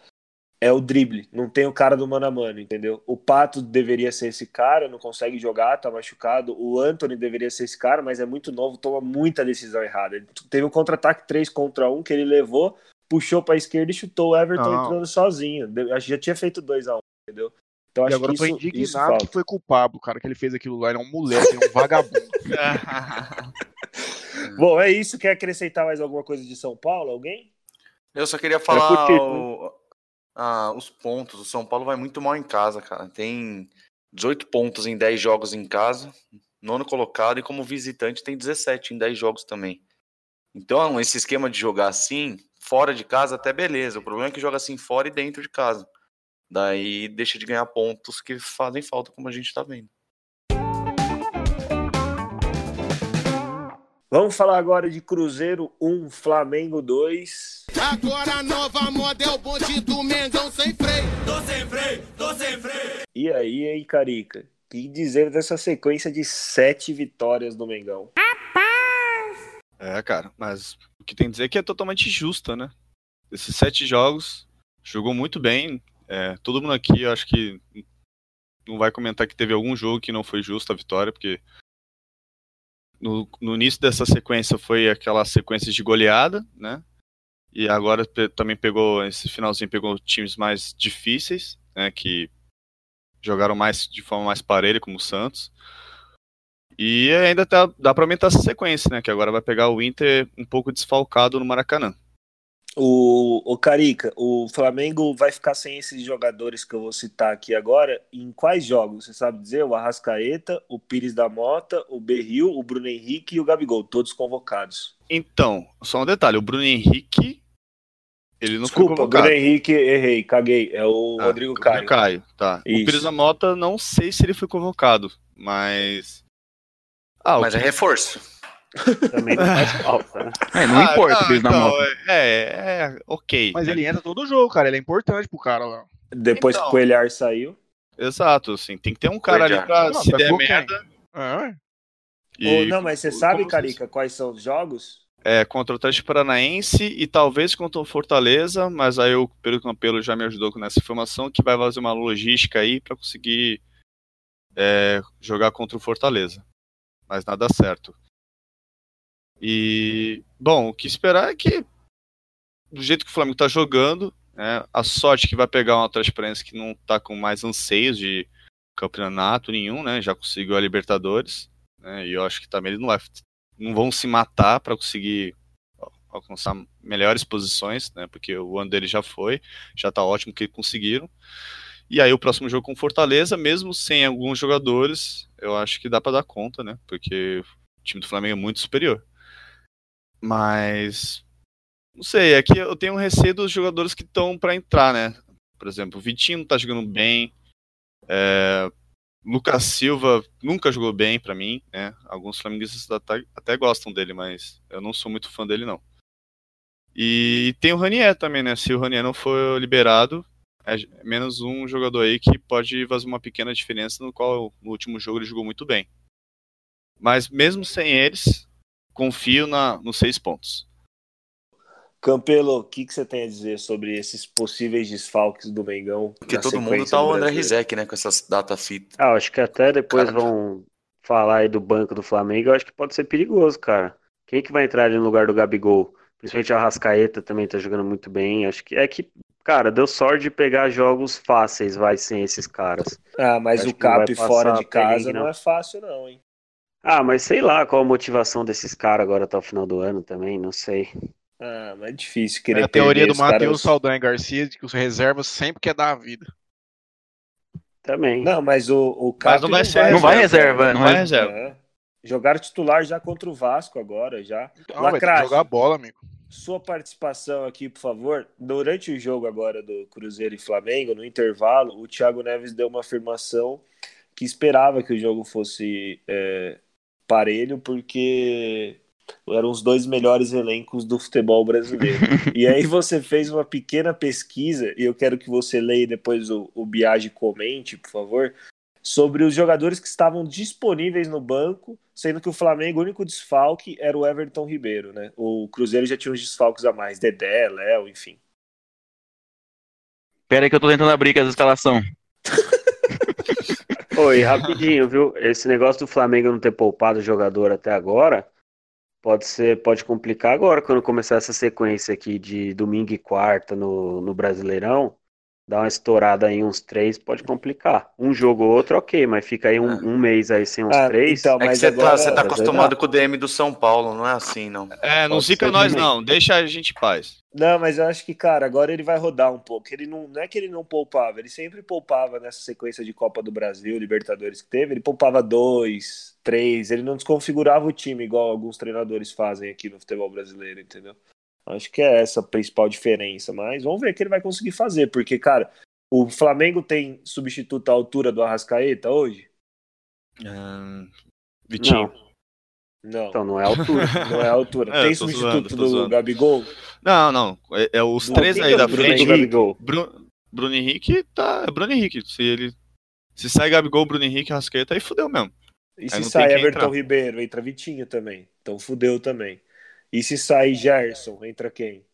Speaker 1: é o drible. Não tem o cara do mano a mano, entendeu? O Pato deveria ser esse cara, não consegue jogar, tá machucado. O Anthony deveria ser esse cara, mas é muito novo, toma muita decisão errada. Ele teve um contra-ataque 3 contra 1 que ele levou, puxou pra esquerda e chutou o Everton
Speaker 4: Não.
Speaker 1: entrando sozinho. De- Acho que já tinha feito 2 a 1 entendeu? Então
Speaker 4: E
Speaker 1: acho
Speaker 4: agora eu
Speaker 1: que
Speaker 4: tô
Speaker 1: isso, isso
Speaker 4: indignado
Speaker 1: falta.
Speaker 4: que foi com o Pablo, cara, que ele fez aquilo lá. Ele é um moleque, ele é um vagabundo.
Speaker 1: Bom, é isso. Quer acrescentar mais alguma coisa de São Paulo? Alguém?
Speaker 3: Eu só queria falar
Speaker 2: curtir,
Speaker 3: o- ah, os pontos. O São Paulo vai muito mal em casa, cara. Tem 18 pontos em 10 jogos em casa, nono colocado, e como visitante tem 17 em 10 jogos também. Então, esse esquema de jogar assim, fora de casa, até beleza. O problema é que joga assim fora e dentro de casa. Daí deixa de ganhar pontos que fazem falta, como a gente tá vendo.
Speaker 1: Vamos falar agora de Cruzeiro 1, Flamengo 2.
Speaker 10: Agora a nova moda é o bonde do Mengão sem freio. Tô sem freio, tô sem freio.
Speaker 1: E aí, hein, Carica? O que dizer dessa sequência de sete vitórias do Mengão?
Speaker 6: É, cara, mas o que tem que dizer é que é totalmente justa, né? Esses sete jogos, jogou muito bem. É, todo mundo aqui, eu acho que não vai comentar que teve algum jogo que não foi justa a vitória, porque no, no início dessa sequência foi aquela sequência de goleada, né? E agora pe- também pegou, esse finalzinho pegou times mais difíceis, né? Que jogaram mais de forma mais parelha, como o Santos. E ainda tá, dá pra aumentar essa sequência, né? Que agora vai pegar o Inter um pouco desfalcado no Maracanã.
Speaker 1: O, o Carica, o Flamengo vai ficar sem esses jogadores que eu vou citar aqui agora. Em quais jogos? Você sabe dizer? O Arrascaeta, o Pires da Mota, o Berril, o Bruno Henrique e o Gabigol, todos convocados.
Speaker 6: Então, só um detalhe: o Bruno Henrique Ele não foi
Speaker 1: Desculpa,
Speaker 6: convocado.
Speaker 1: Bruno Henrique, errei, caguei. É o
Speaker 6: Ah,
Speaker 1: Rodrigo
Speaker 6: o
Speaker 1: Caio.
Speaker 6: Caio, tá.
Speaker 1: Isso.
Speaker 6: O Pires da Mota, não sei se ele foi convocado, mas. Ah,
Speaker 3: Mas é
Speaker 6: que-
Speaker 3: reforço.
Speaker 2: Também não faz falta, né?
Speaker 5: É, não
Speaker 6: Ah,
Speaker 5: importa
Speaker 6: não,
Speaker 5: o Pires da
Speaker 6: então,
Speaker 5: Mota.
Speaker 6: É, é, ok.
Speaker 4: Mas
Speaker 6: né?
Speaker 4: ele entra todo jogo, cara. Ele é importante pro cara lá.
Speaker 1: Depois
Speaker 6: Então.
Speaker 1: que o Coelhar saiu.
Speaker 6: Exato, assim, tem que ter um cara ali
Speaker 3: Coelhar.
Speaker 6: pra
Speaker 4: Não,
Speaker 6: se
Speaker 4: mas
Speaker 6: der merda.
Speaker 4: É, ué.
Speaker 6: E,
Speaker 1: Ou, não, mas você sabe, Carica, quais são os jogos?
Speaker 6: É, contra o Atlético Paranaense e talvez contra o Fortaleza, mas aí o Pedro Campelo já me ajudou com essa informação que vai fazer uma logística aí pra conseguir é, jogar contra o Fortaleza. Mas nada certo. E, bom, o que esperar é que, do jeito que o Flamengo tá jogando, né, a sorte que vai pegar um Atlético Paranaense que não tá com mais anseios de campeonato nenhum, né, já conseguiu a Libertadores, né, e eu acho que também ele não vai não vão se matar para conseguir alcançar melhores posições, né? Porque o ano dele já foi, já tá ótimo que conseguiram. E aí o próximo jogo com Fortaleza, mesmo sem alguns jogadores, eu acho que dá para dar conta, né? Porque o time do Flamengo é muito superior. Mas não sei, aqui eu tenho um receio dos jogadores que estão para entrar, né? Por exemplo, o Vitinho não tá jogando bem. É, Lucas Silva nunca jogou bem pra mim, né? Alguns flamenguistas até, até gostam dele, mas eu não sou muito fã dele não. E tem o Ranier também, né? Se o Ranier não for liberado, é menos um jogador aí que pode fazer uma pequena diferença, no qual no último jogo ele jogou muito bem. Mas mesmo sem eles, confio na, nos seis pontos.
Speaker 1: Campelo, o que, que você tem a dizer sobre esses possíveis desfalques do Mengão?
Speaker 3: Porque todo mundo tá o André? Rizek, né? Com essas data fita.
Speaker 2: Ah, acho que até depois
Speaker 3: Cara.
Speaker 2: vão falar aí do banco do Flamengo. Eu acho que pode ser perigoso, cara. Quem que vai entrar ali no lugar do Gabigol? Principalmente a Rascaeta também tá jogando muito bem. Acho que é que, cara, deu sorte de pegar jogos fáceis, vai, sem esses caras.
Speaker 1: Ah, mas
Speaker 2: Acho
Speaker 1: o Cap fora de casa não.
Speaker 2: não.
Speaker 1: é fácil, não, hein?
Speaker 2: Ah, mas sei lá qual a motivação desses caras agora até o final do ano também, não sei.
Speaker 1: Ah, mas é difícil
Speaker 4: É
Speaker 1: querer
Speaker 4: a teoria do Matheus
Speaker 1: caras-
Speaker 4: Saldanha Garcia de que os reservas sempre quer dar a vida.
Speaker 2: Também.
Speaker 1: Não, mas o, o Cap
Speaker 6: Mas não vai ser
Speaker 5: Não vai reserva,
Speaker 6: Não
Speaker 5: não
Speaker 6: vai
Speaker 5: é?
Speaker 6: reserva.
Speaker 1: É. Jogaram titular já contra o Vasco agora, já.
Speaker 4: Então, vai
Speaker 1: Lacrache,
Speaker 4: jogar bola, amigo.
Speaker 1: sua participação aqui, por favor. Durante o jogo agora do Cruzeiro e Flamengo, no intervalo, o Thiago Neves deu uma afirmação que esperava que o jogo fosse é, parelho, porque eram os dois melhores elencos do futebol brasileiro. e aí você fez uma pequena pesquisa, e eu quero que você leia depois o, o Biagi comente, por favor, sobre os jogadores que estavam disponíveis no banco, sendo que o Flamengo, o único desfalque era o Everton Ribeiro, né? O Cruzeiro já tinha uns desfalques a mais, Dedé, Léo, enfim.
Speaker 5: Pera aí que eu tô tentando abrir com essa escalação.
Speaker 2: Oi, rapidinho, viu? Esse negócio do Flamengo não ter poupado o jogador até agora pode ser, pode complicar agora quando começar essa sequência aqui de domingo e quarta no, no Brasileirão. Dá uma estourada aí uns três, pode complicar. Um jogo ou outro, ok, mas fica aí um, um mês aí sem uns
Speaker 1: Ah,
Speaker 2: três.
Speaker 1: então,
Speaker 3: É você
Speaker 1: agora-
Speaker 3: tá, você tá
Speaker 2: vai
Speaker 3: acostumado com o DM do São Paulo, não é assim, não.
Speaker 6: É, não zica nós não, deixa a gente em paz.
Speaker 1: Não, mas eu acho que, cara, agora ele vai rodar um pouco. Ele não, não é que ele não poupava, ele sempre poupava nessa sequência de Copa do Brasil, Libertadores que teve. Ele poupava dois, três, ele não desconfigurava o time igual alguns treinadores fazem aqui no futebol brasileiro, entendeu? Acho que é essa a principal diferença, mas vamos ver o que ele vai conseguir fazer, porque, cara, o Flamengo tem substituto à altura do Arrascaeta hoje?
Speaker 6: Ahn, Vitinho.
Speaker 2: Não,
Speaker 1: Não,
Speaker 2: então não é altura.
Speaker 1: não é a altura.
Speaker 6: É,
Speaker 1: tem substituto
Speaker 6: zoando,
Speaker 1: do
Speaker 6: zoando.
Speaker 1: Gabigol?
Speaker 6: Não, não. É, é os
Speaker 1: Não,
Speaker 6: três aí da
Speaker 1: Bruno
Speaker 6: frente.
Speaker 1: Henrique?
Speaker 2: Gabigol.
Speaker 6: Bruno, Bruno Henrique tá. É Bruno Henrique. Se ele. Se sai Gabigol, Bruno Henrique, Rascaeta, aí fudeu mesmo.
Speaker 1: E
Speaker 6: Aí
Speaker 1: se sai Everton
Speaker 6: entrar.
Speaker 1: Ribeiro, entra Vitinho também. Então fudeu também. E se sai Gerson, entra quem?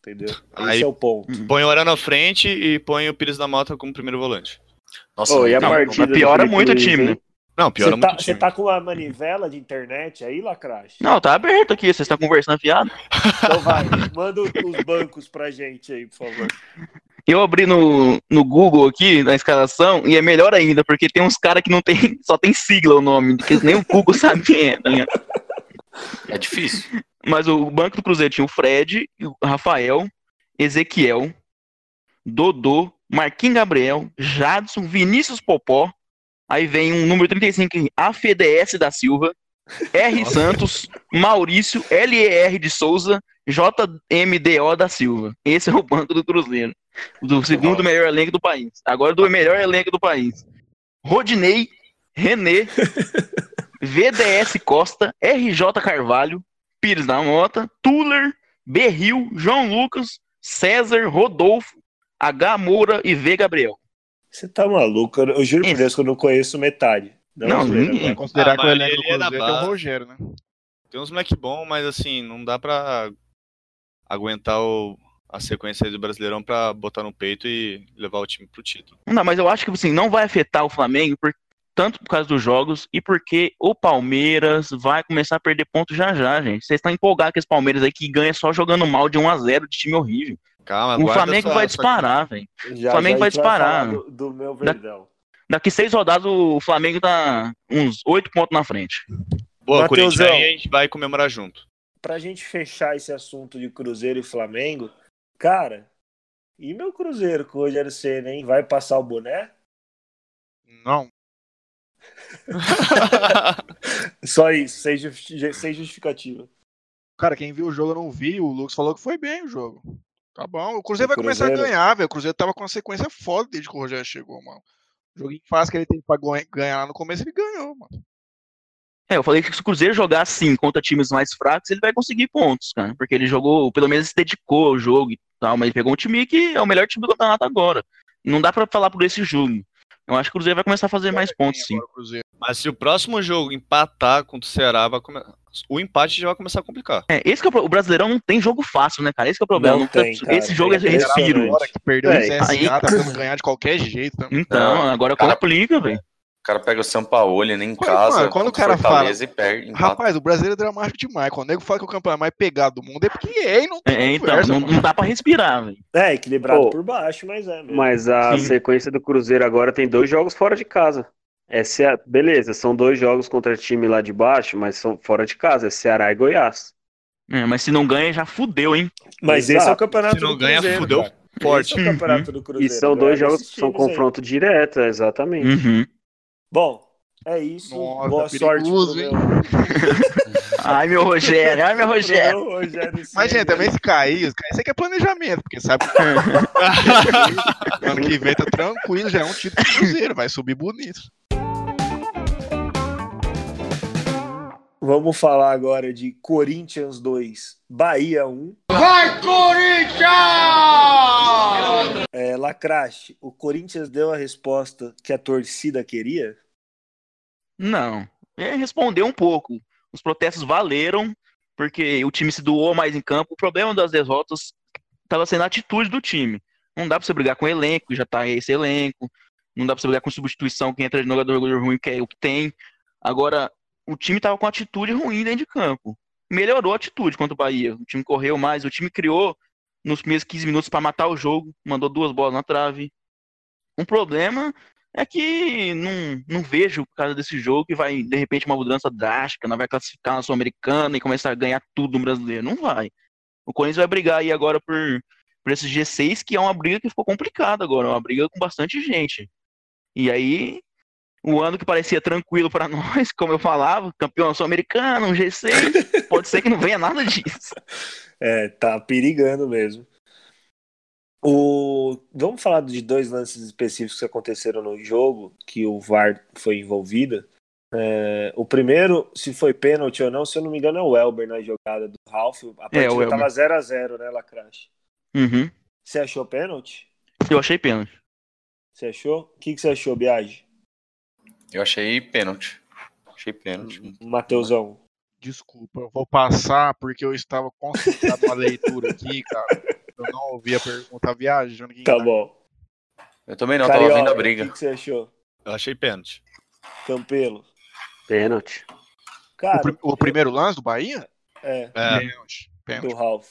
Speaker 1: Entendeu?
Speaker 6: Aí-
Speaker 1: Esse é o ponto.
Speaker 6: Põe o Arana na frente e põe o Pires da Mota como primeiro volante.
Speaker 3: Nossa,
Speaker 2: Ô, e a
Speaker 3: não,
Speaker 2: partida
Speaker 5: piora muito o time,
Speaker 2: hein?
Speaker 5: né?
Speaker 6: Não, piora muito
Speaker 1: tá,
Speaker 6: o
Speaker 1: você tá com uma manivela de internet aí, Lacrache?
Speaker 5: Não, tá aberto aqui, vocês estão conversando fiado.
Speaker 1: Então vai, manda os bancos pra gente aí, por favor.
Speaker 5: Eu abri no, no Google aqui, na escalação, e é melhor ainda, porque tem uns caras que não tem, só tem sigla o nome, que nem o Google sabe quem é, tá ligado?
Speaker 3: É difícil.
Speaker 5: Mas o banco do Cruzeiro tinha o Fred, o Rafael, Ezequiel, Dodô, Marquinhos Gabriel, Jadson, Vinícius Popó. Aí vem um número 35, AFDS da Silva. R. Santos, Maurício, L.E.R. de Souza, JMDO da Silva. Esse é o banco do Cruzeiro. Do segundo melhor elenco do país. Agora do melhor elenco do país. Rodinei, René, VDS Costa, RJ Carvalho, Pires da Mota, Tuller, Berril, João Lucas, César, Rodolfo, H. Moura e V. Gabriel.
Speaker 1: Você tá maluco? Eu, eu juro por Deus que eu não conheço metade.
Speaker 5: Não,
Speaker 1: zoeira,
Speaker 5: ninguém.
Speaker 1: vai.
Speaker 4: Considerar
Speaker 6: Ah,
Speaker 4: que o elenco
Speaker 6: ele é da
Speaker 4: tem o. Rogério, né?
Speaker 6: Tem uns moleque bom, mas assim, não dá pra aguentar o- a sequência do Brasileirão pra botar no peito e levar o time pro título.
Speaker 5: Não, mas eu acho que assim, não vai afetar o Flamengo, por- tanto por causa dos jogos e porque o Palmeiras vai começar a perder pontos já já, gente. Vocês estão empolgados com esse Palmeiras aí que ganha só jogando mal de 1 a 0 de time horrível.
Speaker 6: Calma,
Speaker 5: o Flamengo
Speaker 6: essa-
Speaker 5: vai
Speaker 6: essa-
Speaker 5: disparar, velho. O Flamengo
Speaker 1: já
Speaker 5: vai disparar.
Speaker 1: Do, do meu verdão.
Speaker 5: Daqui seis rodadas o Flamengo tá uns oito pontos na frente.
Speaker 6: Boa,
Speaker 1: Mateusão.
Speaker 6: Corinthians, aí a gente vai comemorar junto.
Speaker 1: Pra gente fechar esse assunto de Cruzeiro e Flamengo, cara, e meu Cruzeiro com o Rogério Senna, hein? Vai passar o boné?
Speaker 4: Não.
Speaker 1: Só isso, sem, justi- sem justificativa.
Speaker 4: Cara, quem viu o jogo eu não vi. O Lucas falou que foi bem o jogo. Tá bom. O Cruzeiro
Speaker 1: O
Speaker 4: vai começar a
Speaker 1: Cruzeiro-
Speaker 4: ganhar, velho. O Cruzeiro tava com uma sequência foda desde que o Rogério chegou, mano. O joguinho fácil que ele tem pra ganha- ganhar lá no começo, ele ganhou, mano.
Speaker 5: É, eu falei que se o Cruzeiro jogar assim contra times mais fracos, ele vai conseguir pontos, cara. Porque ele jogou, pelo menos se dedicou ao jogo e tal, mas ele pegou um time que é o melhor time do campeonato agora. Não dá pra falar por esse jogo. Eu acho que o Cruzeiro vai começar a fazer mais pontos, sim.
Speaker 4: O.
Speaker 6: Mas se o próximo jogo empatar contra o Ceará, vai come... o empate já vai começar a complicar.
Speaker 5: É, esse que é o, pro- o Brasileirão não tem jogo fácil, né, cara? Esse que é o problema.
Speaker 1: Não tem, cara.
Speaker 5: esse jogo é respiro.
Speaker 4: Agora que perdeu o
Speaker 1: É,
Speaker 4: CSA,
Speaker 5: aí-
Speaker 4: tá tentando ganhar de qualquer jeito também.
Speaker 5: Então, agora
Speaker 3: Cara,
Speaker 5: complica, velho.
Speaker 3: O cara pega o Sampaoli nem em
Speaker 4: Quando-
Speaker 3: casa,
Speaker 4: mano, quando o cara
Speaker 3: Fortaleza e perde.
Speaker 4: Rapaz, o brasileiro é dramático demais. Quando o nego fala que o campeão é mais pegado do mundo, é porque é e não tem
Speaker 5: É, então,
Speaker 4: conversa,
Speaker 5: não,
Speaker 4: mano.
Speaker 5: não dá pra respirar, velho.
Speaker 1: É, equilibrado
Speaker 2: Pô,
Speaker 1: por baixo, mas é mesmo.
Speaker 2: Mas a
Speaker 5: Sim.
Speaker 2: sequência do Cruzeiro agora tem dois jogos fora de casa. É Cea- Beleza, são dois jogos contra time lá de baixo, mas são fora de casa, é Ceará e Goiás.
Speaker 5: É, mas se não ganha, já fudeu, hein?
Speaker 1: Mas esse é o
Speaker 2: Exato.
Speaker 1: campeonato
Speaker 6: Se não
Speaker 1: do
Speaker 6: ganha,
Speaker 1: Cruzeiro,
Speaker 6: fudeu
Speaker 1: cara.
Speaker 6: forte.
Speaker 1: Esse é o campeonato do
Speaker 2: E
Speaker 1: Cruzeiro.
Speaker 2: são
Speaker 1: ganhar
Speaker 2: dois jogos,
Speaker 1: desses
Speaker 2: são
Speaker 1: times aí.
Speaker 2: confronto direto, exatamente.
Speaker 5: Uhum.
Speaker 1: Bom, é isso.
Speaker 4: Nossa,
Speaker 1: Boa sorte
Speaker 4: perigoso,
Speaker 1: pro
Speaker 4: hein?
Speaker 1: meu...
Speaker 5: Ai, meu Rogério, ai, meu Rogério.
Speaker 1: meu Rogério
Speaker 4: Mas, gente, também se cair, isso aqui é planejamento, porque sabe que ano que vem tá tranquilo, já é um título do Cruzeiro, vai subir bonito.
Speaker 1: Vamos falar agora de Corinthians 2, Bahia 1.
Speaker 10: Vai, Corinthians!
Speaker 1: É, Lacrache, o Corinthians deu a resposta que a torcida queria?
Speaker 5: Não. É, respondeu um pouco. Os protestos valeram, porque o time se doou mais em campo. O problema das derrotas estava sendo a atitude do time. Não dá pra você brigar com o elenco, já tá esse elenco. Não dá pra você brigar com substituição, que entra de jogador ruim, que é o que tem. Agora, o time tava com atitude ruim dentro de campo. Melhorou a atitude contra o Bahia. O time correu mais, o time criou nos primeiros 15 minutos para matar o jogo, mandou duas bolas na trave. Um problema é que não, não vejo por causa desse jogo que vai, de repente, uma mudança drástica, não vai classificar na Sul-Americana e começar a ganhar tudo no brasileiro. Não vai. O Corinthians vai brigar aí agora por, por esse G6, que é uma briga que ficou complicada agora, uma briga com bastante gente. E aí, o ano que parecia tranquilo para nós, como eu falava, campeão sul-americano, um G6, pode ser que não venha nada disso.
Speaker 1: É, tá perigando mesmo. O... Vamos falar de dois lances específicos que aconteceram no jogo, que o VAR foi envolvido. É, o primeiro, se foi pênalti ou não, se eu não me engano, é o Elber na jogada do Ralf. A partida
Speaker 5: É, o Elber.
Speaker 1: tava 0x0, né, Lacrache?
Speaker 5: Uhum.
Speaker 1: Você achou pênalti?
Speaker 5: Eu achei pênalti.
Speaker 1: Você achou? O que, que você achou, Biagi?
Speaker 3: Eu achei pênalti. Achei pênalti.
Speaker 1: Mateusão.
Speaker 4: Desculpa, eu vou passar porque eu estava concentrado na leitura aqui, cara. Eu não ouvi a pergunta viajando. quem
Speaker 1: Tá
Speaker 4: tá-
Speaker 1: bom.
Speaker 3: Eu também não, tava
Speaker 1: Carioca,
Speaker 3: vendo a
Speaker 1: O
Speaker 3: briga.
Speaker 1: que, que você achou?
Speaker 6: Eu achei pênalti.
Speaker 1: Campelo.
Speaker 2: Pênalti.
Speaker 1: Cara,
Speaker 4: O, pri- o primeiro lance do Bahia?
Speaker 1: é,
Speaker 6: É,
Speaker 4: Pênalti. Pênalti.
Speaker 1: do Ralf.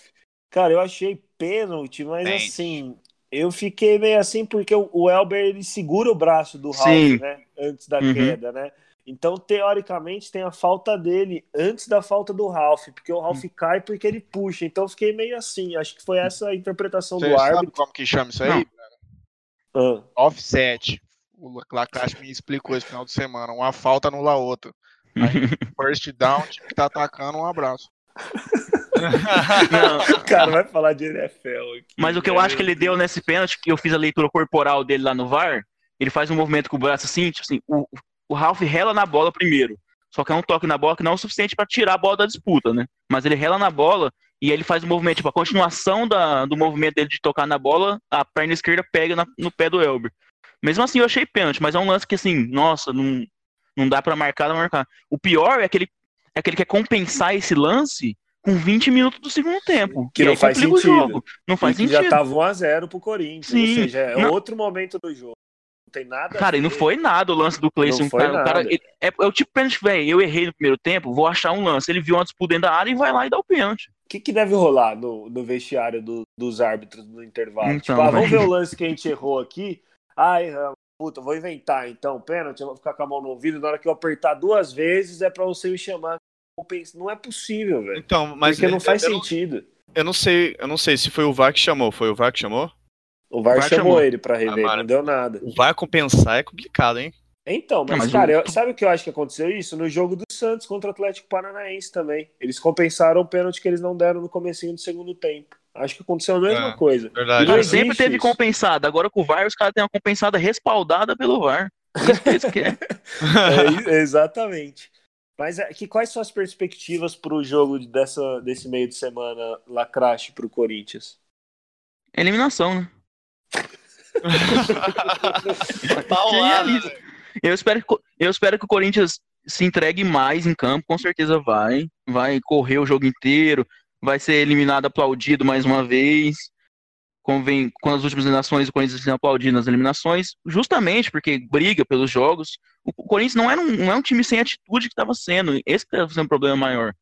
Speaker 1: Cara, eu achei pênalti, mas
Speaker 3: Pênalti.
Speaker 1: assim, eu fiquei meio assim porque o, o Elber ele segura o braço do Ralf,
Speaker 5: Sim.
Speaker 1: né? Antes da
Speaker 5: Uhum.
Speaker 1: queda, né? Então, teoricamente, tem a falta dele antes da falta do Ralf, porque o Ralf cai porque ele puxa. Então, eu fiquei meio assim. Acho que foi essa a interpretação
Speaker 4: Você
Speaker 1: do
Speaker 4: sabe
Speaker 1: árbitro.
Speaker 4: como que chama isso aí?
Speaker 1: Ah,
Speaker 4: Offset. O Lacrache me explicou esse final de semana. Uma falta anula a outra. First down, time que tá atacando, um abraço.
Speaker 5: Não,
Speaker 1: O cara vai falar de NFL aqui.
Speaker 5: Mas o que eu acho que ele deu nesse pênalti, que eu fiz a leitura corporal dele lá no VAR, ele faz um movimento com o braço assim, tipo assim, o, o Ralph rela na bola primeiro. Só que é um toque na bola que não é o suficiente pra tirar a bola da disputa, né? Mas ele rela na bola e ele faz um movimento, tipo, a continuação da, do movimento dele de tocar na bola, a perna esquerda pega na- no pé do Elber. Mesmo assim, eu achei pênalti, mas é um lance que, assim, nossa, não, não dá pra marcar, não marcar. O pior é que ele, é que ele quer compensar esse lance com 20 minutos do segundo tempo.
Speaker 1: Que não faz
Speaker 5: o
Speaker 1: sentido.
Speaker 5: Não faz
Speaker 1: E
Speaker 5: sentido.
Speaker 1: já tava 1x0 pro Corinthians.
Speaker 5: Sim,
Speaker 1: Ou seja, é
Speaker 5: não-
Speaker 1: outro momento do jogo. Não tem nada
Speaker 5: Cara, e não foi nada o lance do Cleison.
Speaker 1: Não foi
Speaker 5: cara, cara,
Speaker 1: nada.
Speaker 5: ele- é, é o tipo pênalti, velho. Eu errei no primeiro tempo, vou achar um lance. Ele viu uma disputa dentro da área e vai lá e dá o pênalti.
Speaker 1: O que, que deve rolar no, no vestiário do- dos árbitros no intervalo?
Speaker 5: Então,
Speaker 1: tipo, ah, vamos ver o lance que a gente errou aqui. Ai, ah, puta, vou inventar então, pênalti, eu vou ficar com a mão no ouvido. Na hora que eu apertar duas vezes é pra você me chamar. Eu penso, Não é possível, velho.
Speaker 6: Então, mas
Speaker 1: Porque não
Speaker 6: eu-
Speaker 1: faz
Speaker 6: eu, não-
Speaker 1: sentido.
Speaker 6: eu não sei, eu não sei se foi o VAR que chamou. Foi o VAR que chamou?
Speaker 1: O VAR,
Speaker 5: VAR
Speaker 1: chamou,
Speaker 5: chamou.
Speaker 1: ele pra rever, não deu nada.
Speaker 6: O VAR compensar é complicado, hein?
Speaker 1: Então, mas, cara,
Speaker 5: o-
Speaker 1: eu- sabe o que eu acho que aconteceu isso? No jogo do Santos contra o Atlético Paranaense também. Eles compensaram o pênalti que eles não deram no comecinho do segundo tempo. Acho que aconteceu a mesma
Speaker 6: É,
Speaker 1: coisa.
Speaker 6: Verdade.
Speaker 1: Não
Speaker 5: sempre teve
Speaker 1: isso.
Speaker 5: compensada. Agora com o VAR, os caras têm uma compensada respaldada pelo VAR. Isso que querem.
Speaker 1: É, exatamente. Mas é, que, quais são as perspectivas para o jogo dessa, desse meio de semana lacrache para o Corinthians?
Speaker 5: Eliminação, né?
Speaker 6: Paulada?
Speaker 5: Eu espero, que, eu espero que o Corinthians se entregue mais em campo, com certeza vai. Vai correr o jogo inteiro, vai ser eliminado aplaudido mais uma vez. Como, vem, com as últimas eliminações, o Corinthians sendo aplaudido nas eliminações, justamente porque briga pelos jogos. O Corinthians não, era um, não é um time sem atitude que estava sendo. Esse que estava sendo o problema maior.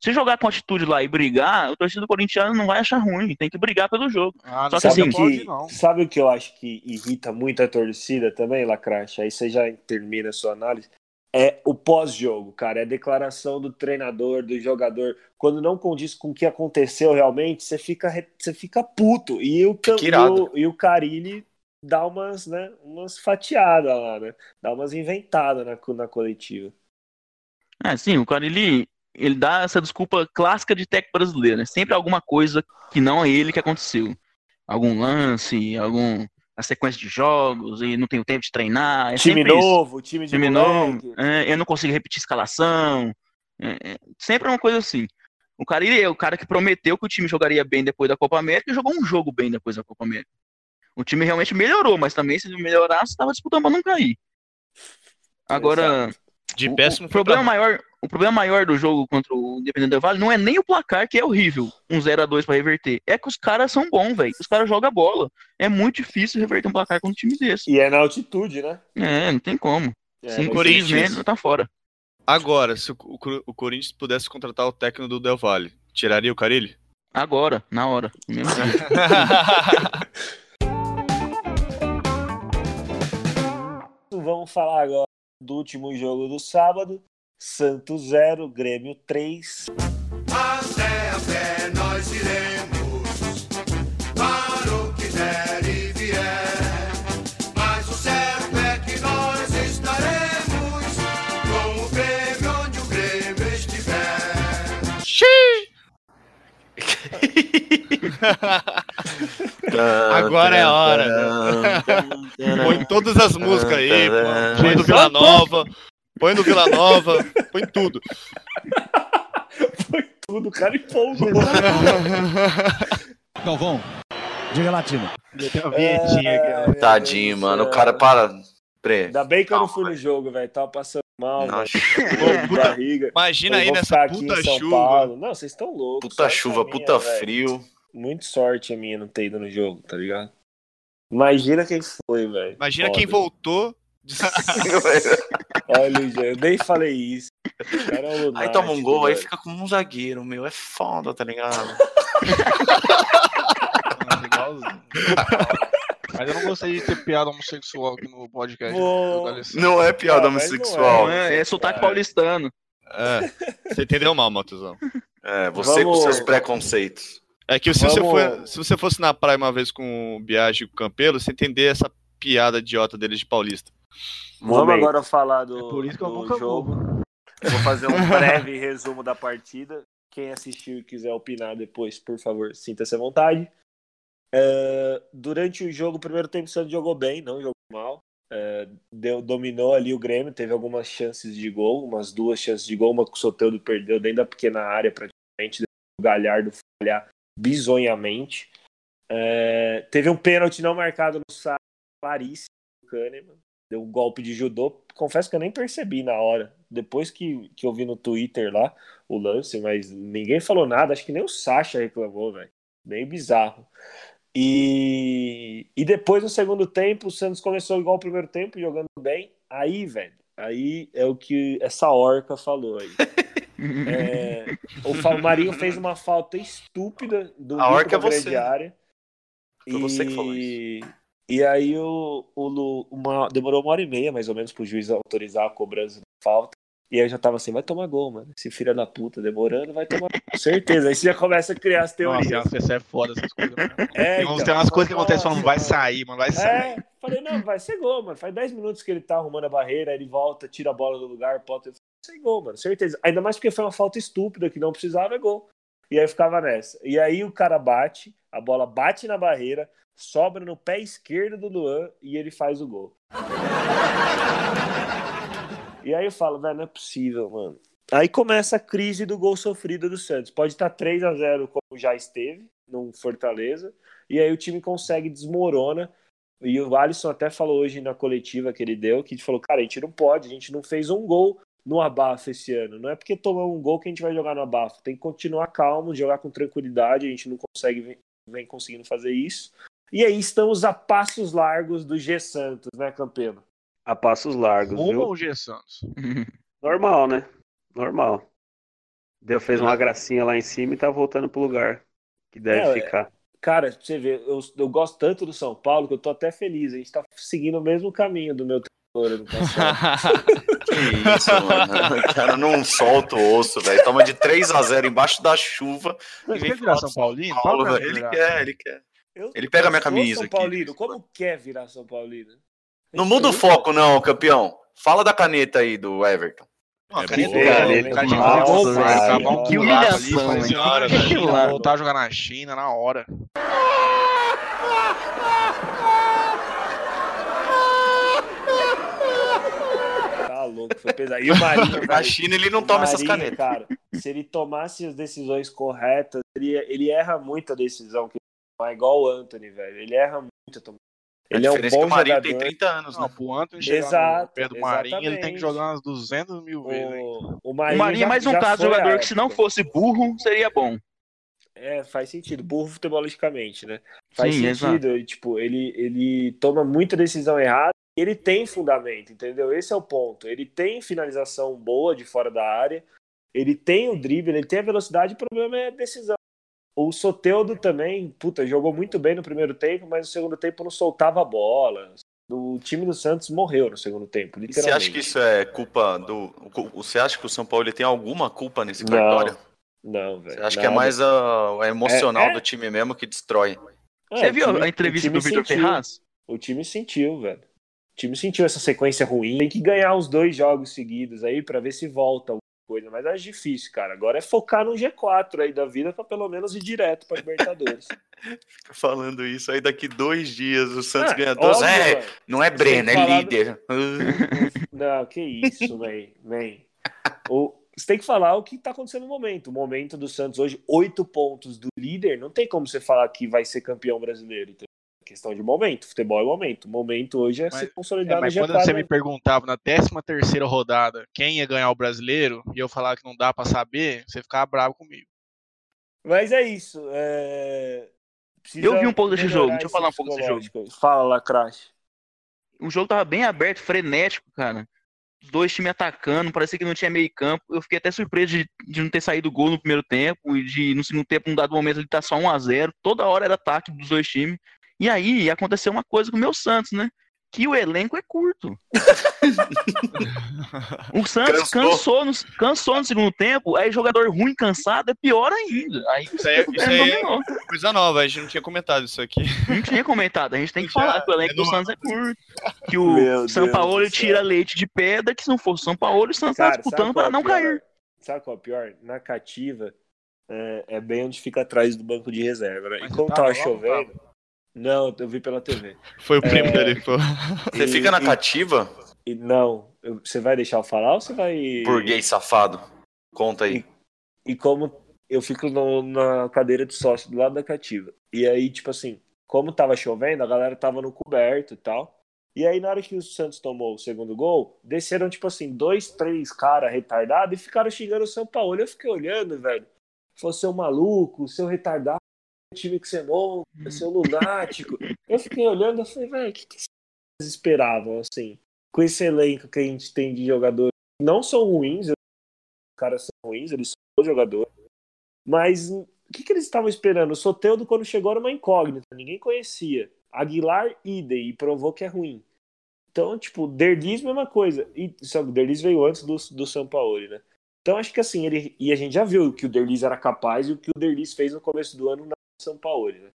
Speaker 5: Se jogar com atitude lá e brigar, o torcedor corintiano não vai achar ruim. Tem que brigar pelo jogo.
Speaker 4: Ah,
Speaker 5: Só que
Speaker 4: não
Speaker 1: Sabe,
Speaker 5: assim,
Speaker 4: pode,
Speaker 1: que,
Speaker 4: não.
Speaker 1: sabe o que eu acho que irrita muito a torcida também, Lacrache? Aí você já termina a sua análise. É o pós-jogo, cara. É a declaração do treinador, do jogador. Quando não condiz com o que aconteceu realmente, você fica, você fica puto. E o, e o, e o Carilli dá umas, né, umas fatiadas lá, né? Dá umas inventadas na, na coletiva.
Speaker 5: É, sim, o cara ele, dá essa desculpa clássica de técnico brasileiro, né? Sempre alguma coisa que não é ele que aconteceu. Algum lance, algum a sequência de jogos, e não tenho tempo de treinar. É
Speaker 1: time
Speaker 5: sempre isso.
Speaker 1: novo, time de
Speaker 5: Time
Speaker 1: moleque.
Speaker 5: novo, é, eu não consigo repetir escalação. É, é, sempre é uma coisa assim. O cara é o cara que prometeu que o time jogaria bem depois da Copa América e jogou um jogo bem depois da Copa América. O time realmente melhorou, mas também se não melhorasse, estava disputando para não cair. Agora,
Speaker 6: De
Speaker 5: o-
Speaker 6: péssimo
Speaker 5: o, problema maior, o problema maior do jogo contra o Independente Del Vale não é nem o placar, que é horrível, um 0 a 2 para reverter. É que os caras são bons, velho. Os caras jogam bola. É muito difícil reverter um placar com um time desse.
Speaker 1: E é na altitude, né?
Speaker 5: É, não tem como.
Speaker 1: É,
Speaker 5: Sim, Corinthians mesmo tá fora.
Speaker 6: Agora, se o, o- o Corinthians pudesse contratar o técnico do Del Valle, tiraria o Carilli?
Speaker 5: Agora, na hora.
Speaker 1: Vamos falar agora do último jogo do sábado. Santos 0, Grêmio 3.
Speaker 10: Até a pé nós iremos
Speaker 6: Agora é a hora. Põe todas as músicas aí, pô. põe do Vila Nova, põe do Vila Nova, põe tudo.
Speaker 1: Foi tudo, o cara empolgou.
Speaker 11: Galvão, diga latino.
Speaker 1: Ai, meu
Speaker 3: Tadinho, mano. O cara para. Pre.
Speaker 1: Ainda bem que eu não fui no jogo, velho. Tava passando mal, barriga.
Speaker 6: Imagina aí nessa puta chuva.
Speaker 1: Paulo. Não, vocês estão loucos.
Speaker 3: puta
Speaker 1: sorte
Speaker 3: chuva,
Speaker 1: a minha,
Speaker 3: puta
Speaker 1: velho.
Speaker 3: frio.
Speaker 1: Muito sorte a minha não ter ido no jogo, tá ligado? Imagina quem foi, velho.
Speaker 6: Imagina
Speaker 1: Foda.
Speaker 6: quem voltou.
Speaker 1: Olha, já, eu nem falei isso. É um
Speaker 3: Aí toma um gol, aí fica como um zagueiro, meu. É foda, tá ligado?
Speaker 4: Mas eu não gostei de ter piada homossexual aqui no podcast.
Speaker 3: Não é piada
Speaker 1: Ah,
Speaker 3: homossexual.
Speaker 5: Não é, é sotaque paulistano.
Speaker 6: É, você entendeu mal, Matuzão.
Speaker 3: É, você com
Speaker 1: Vamos-
Speaker 3: seus preconceitos.
Speaker 6: É que se, você for, se você fosse na praia uma vez com o Biagi e com o Campelo, você entender essa piada idiota deles de paulista.
Speaker 1: Vamos
Speaker 3: Momento.
Speaker 1: agora falar do,
Speaker 4: É por isso que eu
Speaker 1: do
Speaker 4: nunca vou.
Speaker 1: jogo. Vou fazer um breve resumo da partida. Quem assistiu e quiser opinar depois, por favor, sinta-se à vontade. É, durante o jogo, o primeiro tempo o Santos jogou bem, não jogou mal. É, deu, dominou ali o Grêmio, teve algumas chances de gol, umas duas chances de gol, uma que o Soteldo perdeu dentro da pequena área praticamente, o Galhardo falhar bizonhamente. É, teve um pênalti não marcado no Sá, claríssimo, do Kahneman, deu um golpe de judô, confesso que eu nem percebi na hora, depois que, que eu vi no Twitter lá o lance, mas ninguém falou nada, acho que nem o Sacha reclamou, velho, bem bizarro. E, e depois, no segundo tempo, o Santos começou igual o primeiro tempo, jogando bem. Aí, velho, aí é o que essa orca falou aí. É, o Marinho fez uma falta estúpida do
Speaker 3: A orca é você,
Speaker 1: grande área.
Speaker 3: Foi você que falou
Speaker 1: E, e aí o, o Lu- uma, demorou uma hora e meia, mais ou menos, pro juiz autorizar a cobrança da falta. E aí eu já tava assim, vai tomar gol, mano. Esse filho da puta demorando, vai tomar gol, certeza. Aí você já começa a criar as teorias.
Speaker 4: Nossa, você é foda essas coisas. mano.
Speaker 1: É,
Speaker 4: tem, uns-
Speaker 1: então,
Speaker 4: tem umas coisas que acontecem falando, vai sair, mano, vai sair.
Speaker 1: É, falei, não, vai ser gol, mano. Faz 10 minutos que ele tá arrumando a barreira, ele volta, tira a bola do lugar. Vai ser gol, mano, certeza. Ainda mais porque foi uma falta estúpida que não precisava, é gol. E aí ficava nessa. E aí o cara bate, a bola bate na barreira, sobra no pé esquerdo do Luan e ele faz o gol. E aí eu falo, velho, não é possível, mano. Aí começa a crise do gol sofrido do Santos. Pode estar 3 a 0 como já esteve, no Fortaleza. E aí o time consegue, desmorona. E o Alisson até falou hoje na coletiva que ele deu, que ele falou, cara, a gente não pode, a gente não fez um gol no abafo esse ano. Não é porque tomou um gol que a gente vai jogar no abafo. Tem que continuar calmo, jogar com tranquilidade. A gente não consegue, vem, vem conseguindo fazer isso. E aí estamos a passos largos do G Santos, né, Campelo?
Speaker 2: A passos largos,
Speaker 4: Rumo
Speaker 2: viu?
Speaker 4: ao G Santos.
Speaker 2: Normal, né? Normal. Deu, fez uma gracinha lá em cima e tá voltando pro lugar que deve
Speaker 1: É,
Speaker 2: ficar.
Speaker 1: Cara, pra você ver, eu, eu gosto tanto do São Paulo que eu tô até feliz. A gente tá seguindo o mesmo caminho do meu treinador.
Speaker 3: Que isso, mano. O cara não solta o osso, velho. Toma de 3 a 0 embaixo da chuva.
Speaker 4: Mas
Speaker 3: e vem
Speaker 4: quer virar São Paulino?
Speaker 3: Paulo, Ele
Speaker 4: virar.
Speaker 3: quer, ele quer.
Speaker 1: Eu-
Speaker 3: Ele pega
Speaker 1: eu
Speaker 3: minha camisa
Speaker 1: São
Speaker 3: aqui.
Speaker 1: Paulino. Como quer virar São Paulino?
Speaker 3: Não muda o foco, não, campeão. Fala da caneta aí do Everton.
Speaker 4: Não, a
Speaker 3: É
Speaker 4: caneta
Speaker 3: boa,
Speaker 4: é
Speaker 2: caneta.
Speaker 4: cara que
Speaker 2: Nossa,
Speaker 4: um
Speaker 5: Que
Speaker 4: ali,
Speaker 5: humilhação,
Speaker 4: senhora,
Speaker 5: Que
Speaker 4: velho.
Speaker 5: lá.
Speaker 4: Voltar a jogar na China na hora.
Speaker 1: Tá louco, foi pesado. E o Marinho,
Speaker 3: Na China ele não toma essas
Speaker 1: Marinho,
Speaker 3: canetas.
Speaker 1: Cara, se ele tomasse as decisões corretas, ele, ele erra muito a decisão. Que é igual o Anthony, velho. Ele erra muito. a tomar- Ele é
Speaker 3: a
Speaker 1: um
Speaker 3: diferença é
Speaker 1: bom
Speaker 3: que o Marinho
Speaker 1: jogador.
Speaker 3: tem 30 anos,
Speaker 4: Não,
Speaker 3: né?
Speaker 4: pro Anthony chegar
Speaker 1: Exato,
Speaker 4: no pé do Marinho, ele tem que jogar umas 200 mil vezes. hein?
Speaker 1: O, o
Speaker 5: O
Speaker 1: Marinho,
Speaker 5: Marinho é
Speaker 1: já-
Speaker 5: mais um caso
Speaker 1: a
Speaker 5: jogador que se não fosse burro, seria bom.
Speaker 1: É, faz sentido. Burro futebolisticamente, né? Faz
Speaker 5: Sim,
Speaker 1: sentido. Ele, tipo, ele, ele toma muita decisão errada. Ele tem fundamento, entendeu? Esse é o ponto. Ele tem finalização boa de fora da área. Ele tem o drible, ele tem a velocidade. O problema é a decisão. O Soteudo também, puta, jogou muito bem no primeiro tempo, mas no segundo tempo não soltava a bola. O time do Santos morreu no segundo tempo,
Speaker 3: E você
Speaker 1: literalmente.
Speaker 3: acha que isso é culpa do. Você acha que o São Paulo ele tem alguma culpa nesse
Speaker 1: Não,
Speaker 3: cartório?
Speaker 1: Não, velho.
Speaker 3: Você acha que é mais a, o emocional
Speaker 1: É, é.
Speaker 3: do time mesmo que destrói?
Speaker 1: É,
Speaker 5: Você
Speaker 1: o
Speaker 5: viu
Speaker 1: time-
Speaker 5: a entrevista
Speaker 1: o
Speaker 5: do Vitor
Speaker 1: sentiu.
Speaker 5: Ferraz?
Speaker 1: O time sentiu, velho. O time sentiu essa sequência ruim. Tem que ganhar os dois jogos seguidos aí pra ver se volta coisa. Mas é difícil, cara. Agora é focar no G4 aí da vida pra pelo menos ir direto pra Libertadores.
Speaker 3: Fica falando isso aí daqui dois dias o Santos
Speaker 1: Ah,
Speaker 3: ganha dois. É,
Speaker 1: mano.
Speaker 3: não é Breno, é
Speaker 1: falar do-
Speaker 3: líder.
Speaker 1: Não, que isso, man. O, você tem que falar o que tá acontecendo no momento. O momento do Santos hoje, oito pontos do líder. Não tem como você falar que vai ser campeão brasileiro. Entendeu? É Questão de momento. Futebol é momento. O momento hoje é
Speaker 4: Mas-
Speaker 1: se
Speaker 4: É,
Speaker 1: consolidar
Speaker 4: mas
Speaker 1: no
Speaker 4: quando
Speaker 1: G4.
Speaker 4: você me perguntava na 13 terceira rodada quem ia ganhar o brasileiro, e eu falava que não dá pra saber, você ficava bravo comigo.
Speaker 1: Mas é isso. é, precisa
Speaker 5: Eu vi um pouco desse jogo, deixa eu falar um pouco desse jogo.
Speaker 1: Fala lá, Crash.
Speaker 5: O jogo tava bem aberto, frenético, cara. Os dois times atacando, parecia que não tinha meio campo. Eu fiquei até surpreso de, de não ter saído gol no primeiro tempo e de no segundo tempo, num dado momento, ele tá só 1 a 0 Toda hora era ataque dos dois times. E aí aconteceu uma coisa com o meu Santos, né? que o elenco é curto. o Santos
Speaker 3: Cansou.
Speaker 5: cansou no, cansou no segundo tempo, aí jogador ruim cansado é pior ainda. Aí
Speaker 6: Isso aí, isso
Speaker 5: é,
Speaker 6: aí
Speaker 5: dominou.
Speaker 6: é coisa nova, a gente não tinha comentado isso aqui.
Speaker 5: Não tinha comentado, a gente tem que
Speaker 6: Já,
Speaker 5: falar que o elenco
Speaker 6: é
Speaker 5: do Santos é curto. Que
Speaker 1: Meu
Speaker 5: o São
Speaker 1: Deus
Speaker 5: Paulo tira leite de pedra, que se não fosse o São Paulo, o Santos tá
Speaker 1: Cara,
Speaker 5: disputando
Speaker 1: sabe qual
Speaker 5: para
Speaker 1: é
Speaker 5: não
Speaker 1: pior?
Speaker 5: cair.
Speaker 1: Sabe qual é o pior? Na cativa, é, é bem onde fica atrás do banco de reserva, né? E como
Speaker 4: tava
Speaker 1: tava
Speaker 4: lá ou não
Speaker 1: chovendo. Não, eu vi pela TV.
Speaker 6: Foi o primo
Speaker 1: É.
Speaker 6: dele falou.
Speaker 3: Você
Speaker 1: E-
Speaker 3: fica na
Speaker 1: e-
Speaker 3: cativa?
Speaker 1: E não, eu- você vai deixar eu falar ou você vai.
Speaker 3: Burguês safado. Conta aí.
Speaker 1: E como eu fico no- na cadeira de sócio do lado da cativa. E aí, tipo assim, como tava chovendo, a galera tava no coberto e tal. E aí, na hora que o Santos tomou o segundo gol, desceram, tipo assim, dois, três caras retardados e ficaram xingando o São Paulo. Eu fiquei olhando, velho. Falou, seu maluco, seu retardado, time que você monta, seu lunático. eu fiquei olhando e falei, velho, o que, que vocês esperavam, assim? Com esse elenco que a gente tem de jogadores que não são ruins, os caras são ruins, eles são bons jogadores. Mas o que, que eles estavam esperando? O Soteudo, quando chegou, era uma incógnita, ninguém conhecia. Aguilar, idem, e provou que é ruim. Então, tipo, Derlis, mesma coisa. E que o Derlis veio antes do, do São Paulo, né? Então, acho que assim, ele. E a gente já viu que o Derlis era capaz e o que o Derlis fez no começo do ano na São Paulo, né?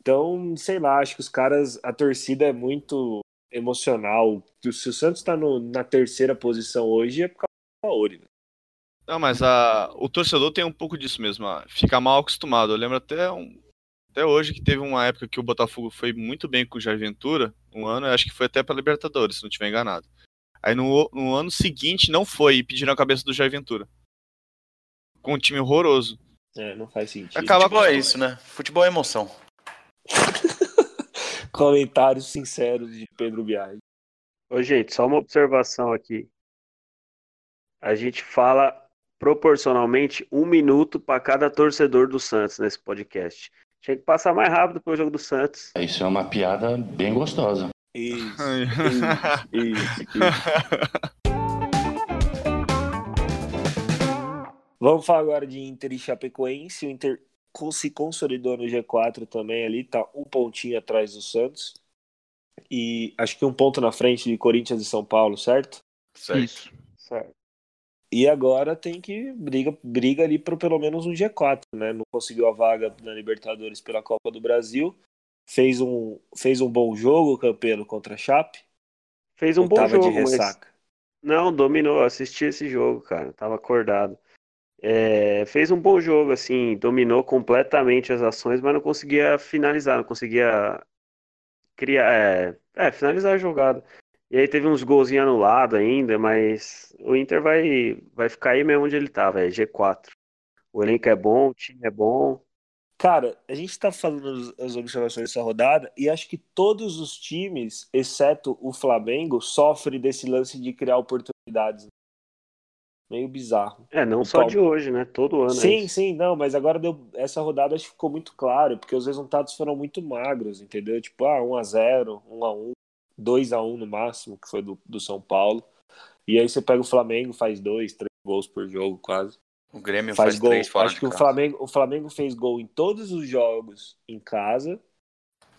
Speaker 1: Então, sei lá, acho que os caras. A torcida é muito emocional. Se o Santos tá no- na terceira posição hoje, é por causa do Paulo, né?
Speaker 6: Não, mas a, o torcedor tem um pouco disso mesmo, fica mal acostumado. Eu lembro até, um- até hoje que teve uma época que o Botafogo foi muito bem com o Jair Ventura, um ano, acho que foi até para Libertadores, se não estiver enganado. Aí no, no ano seguinte não foi e pediram a cabeça do Jair Ventura. Com um time horroroso.
Speaker 1: É, não faz sentido.
Speaker 6: Acaba
Speaker 3: Futebol é
Speaker 6: com-
Speaker 3: isso, né? Futebol é emoção.
Speaker 1: Comentários sinceros de Pedro Biagi.
Speaker 2: Ô, gente, só uma observação aqui. A gente fala proporcionalmente um minuto para cada torcedor do Santos nesse podcast. Tinha que passar mais rápido pro jogo do Santos.
Speaker 9: Isso é uma piada bem gostosa.
Speaker 1: Isso, isso, isso, isso. Vamos falar agora de Inter e Chapecoense. O Inter se consolidou no G4 também ali, tá um pontinho atrás do Santos. E acho que um ponto na frente de Corinthians e São Paulo, certo?
Speaker 3: Certo.
Speaker 5: Isso.
Speaker 2: Certo.
Speaker 1: E agora tem que briga, briga ali por pelo menos um G4, né? Não conseguiu a vaga na Libertadores pela Copa do Brasil. Fez um, fez um bom jogo, o Campelo contra a Chape.
Speaker 2: Fez um
Speaker 1: Ou
Speaker 2: bom
Speaker 1: tava
Speaker 2: jogo,
Speaker 1: de
Speaker 2: mas
Speaker 1: ressaca.
Speaker 2: não, dominou. Assisti esse jogo, cara. Tava acordado. É, fez um bom jogo, assim, dominou completamente as ações, mas não conseguia finalizar, não conseguia criar, é, é, finalizar a jogada. E aí teve uns golzinhos anulados ainda, mas o Inter vai, vai ficar aí mesmo onde ele tava, é G4. O elenco é bom, o time é bom.
Speaker 1: Cara, a gente tá falando as observações dessa rodada e acho que todos os times, exceto o Flamengo, sofrem desse lance de criar oportunidades. Meio bizarro.
Speaker 2: É, não
Speaker 1: O
Speaker 2: só de hoje, né? Todo ano é
Speaker 1: Sim,
Speaker 2: isso.
Speaker 1: sim, não, mas agora deu, essa rodada acho que ficou muito claro, porque os resultados foram muito magros, entendeu? Tipo, ah, 1x0, 1x1, 2x1 no máximo, que foi do, do São Paulo. E aí você pega o Flamengo, faz dois, três gols por jogo, quase.
Speaker 3: O Grêmio
Speaker 1: Faz
Speaker 3: faz,
Speaker 1: gol.
Speaker 3: três fora
Speaker 1: Acho
Speaker 3: de
Speaker 1: que o
Speaker 3: casa.
Speaker 1: Flamengo, o Flamengo fez gol em todos os jogos em casa.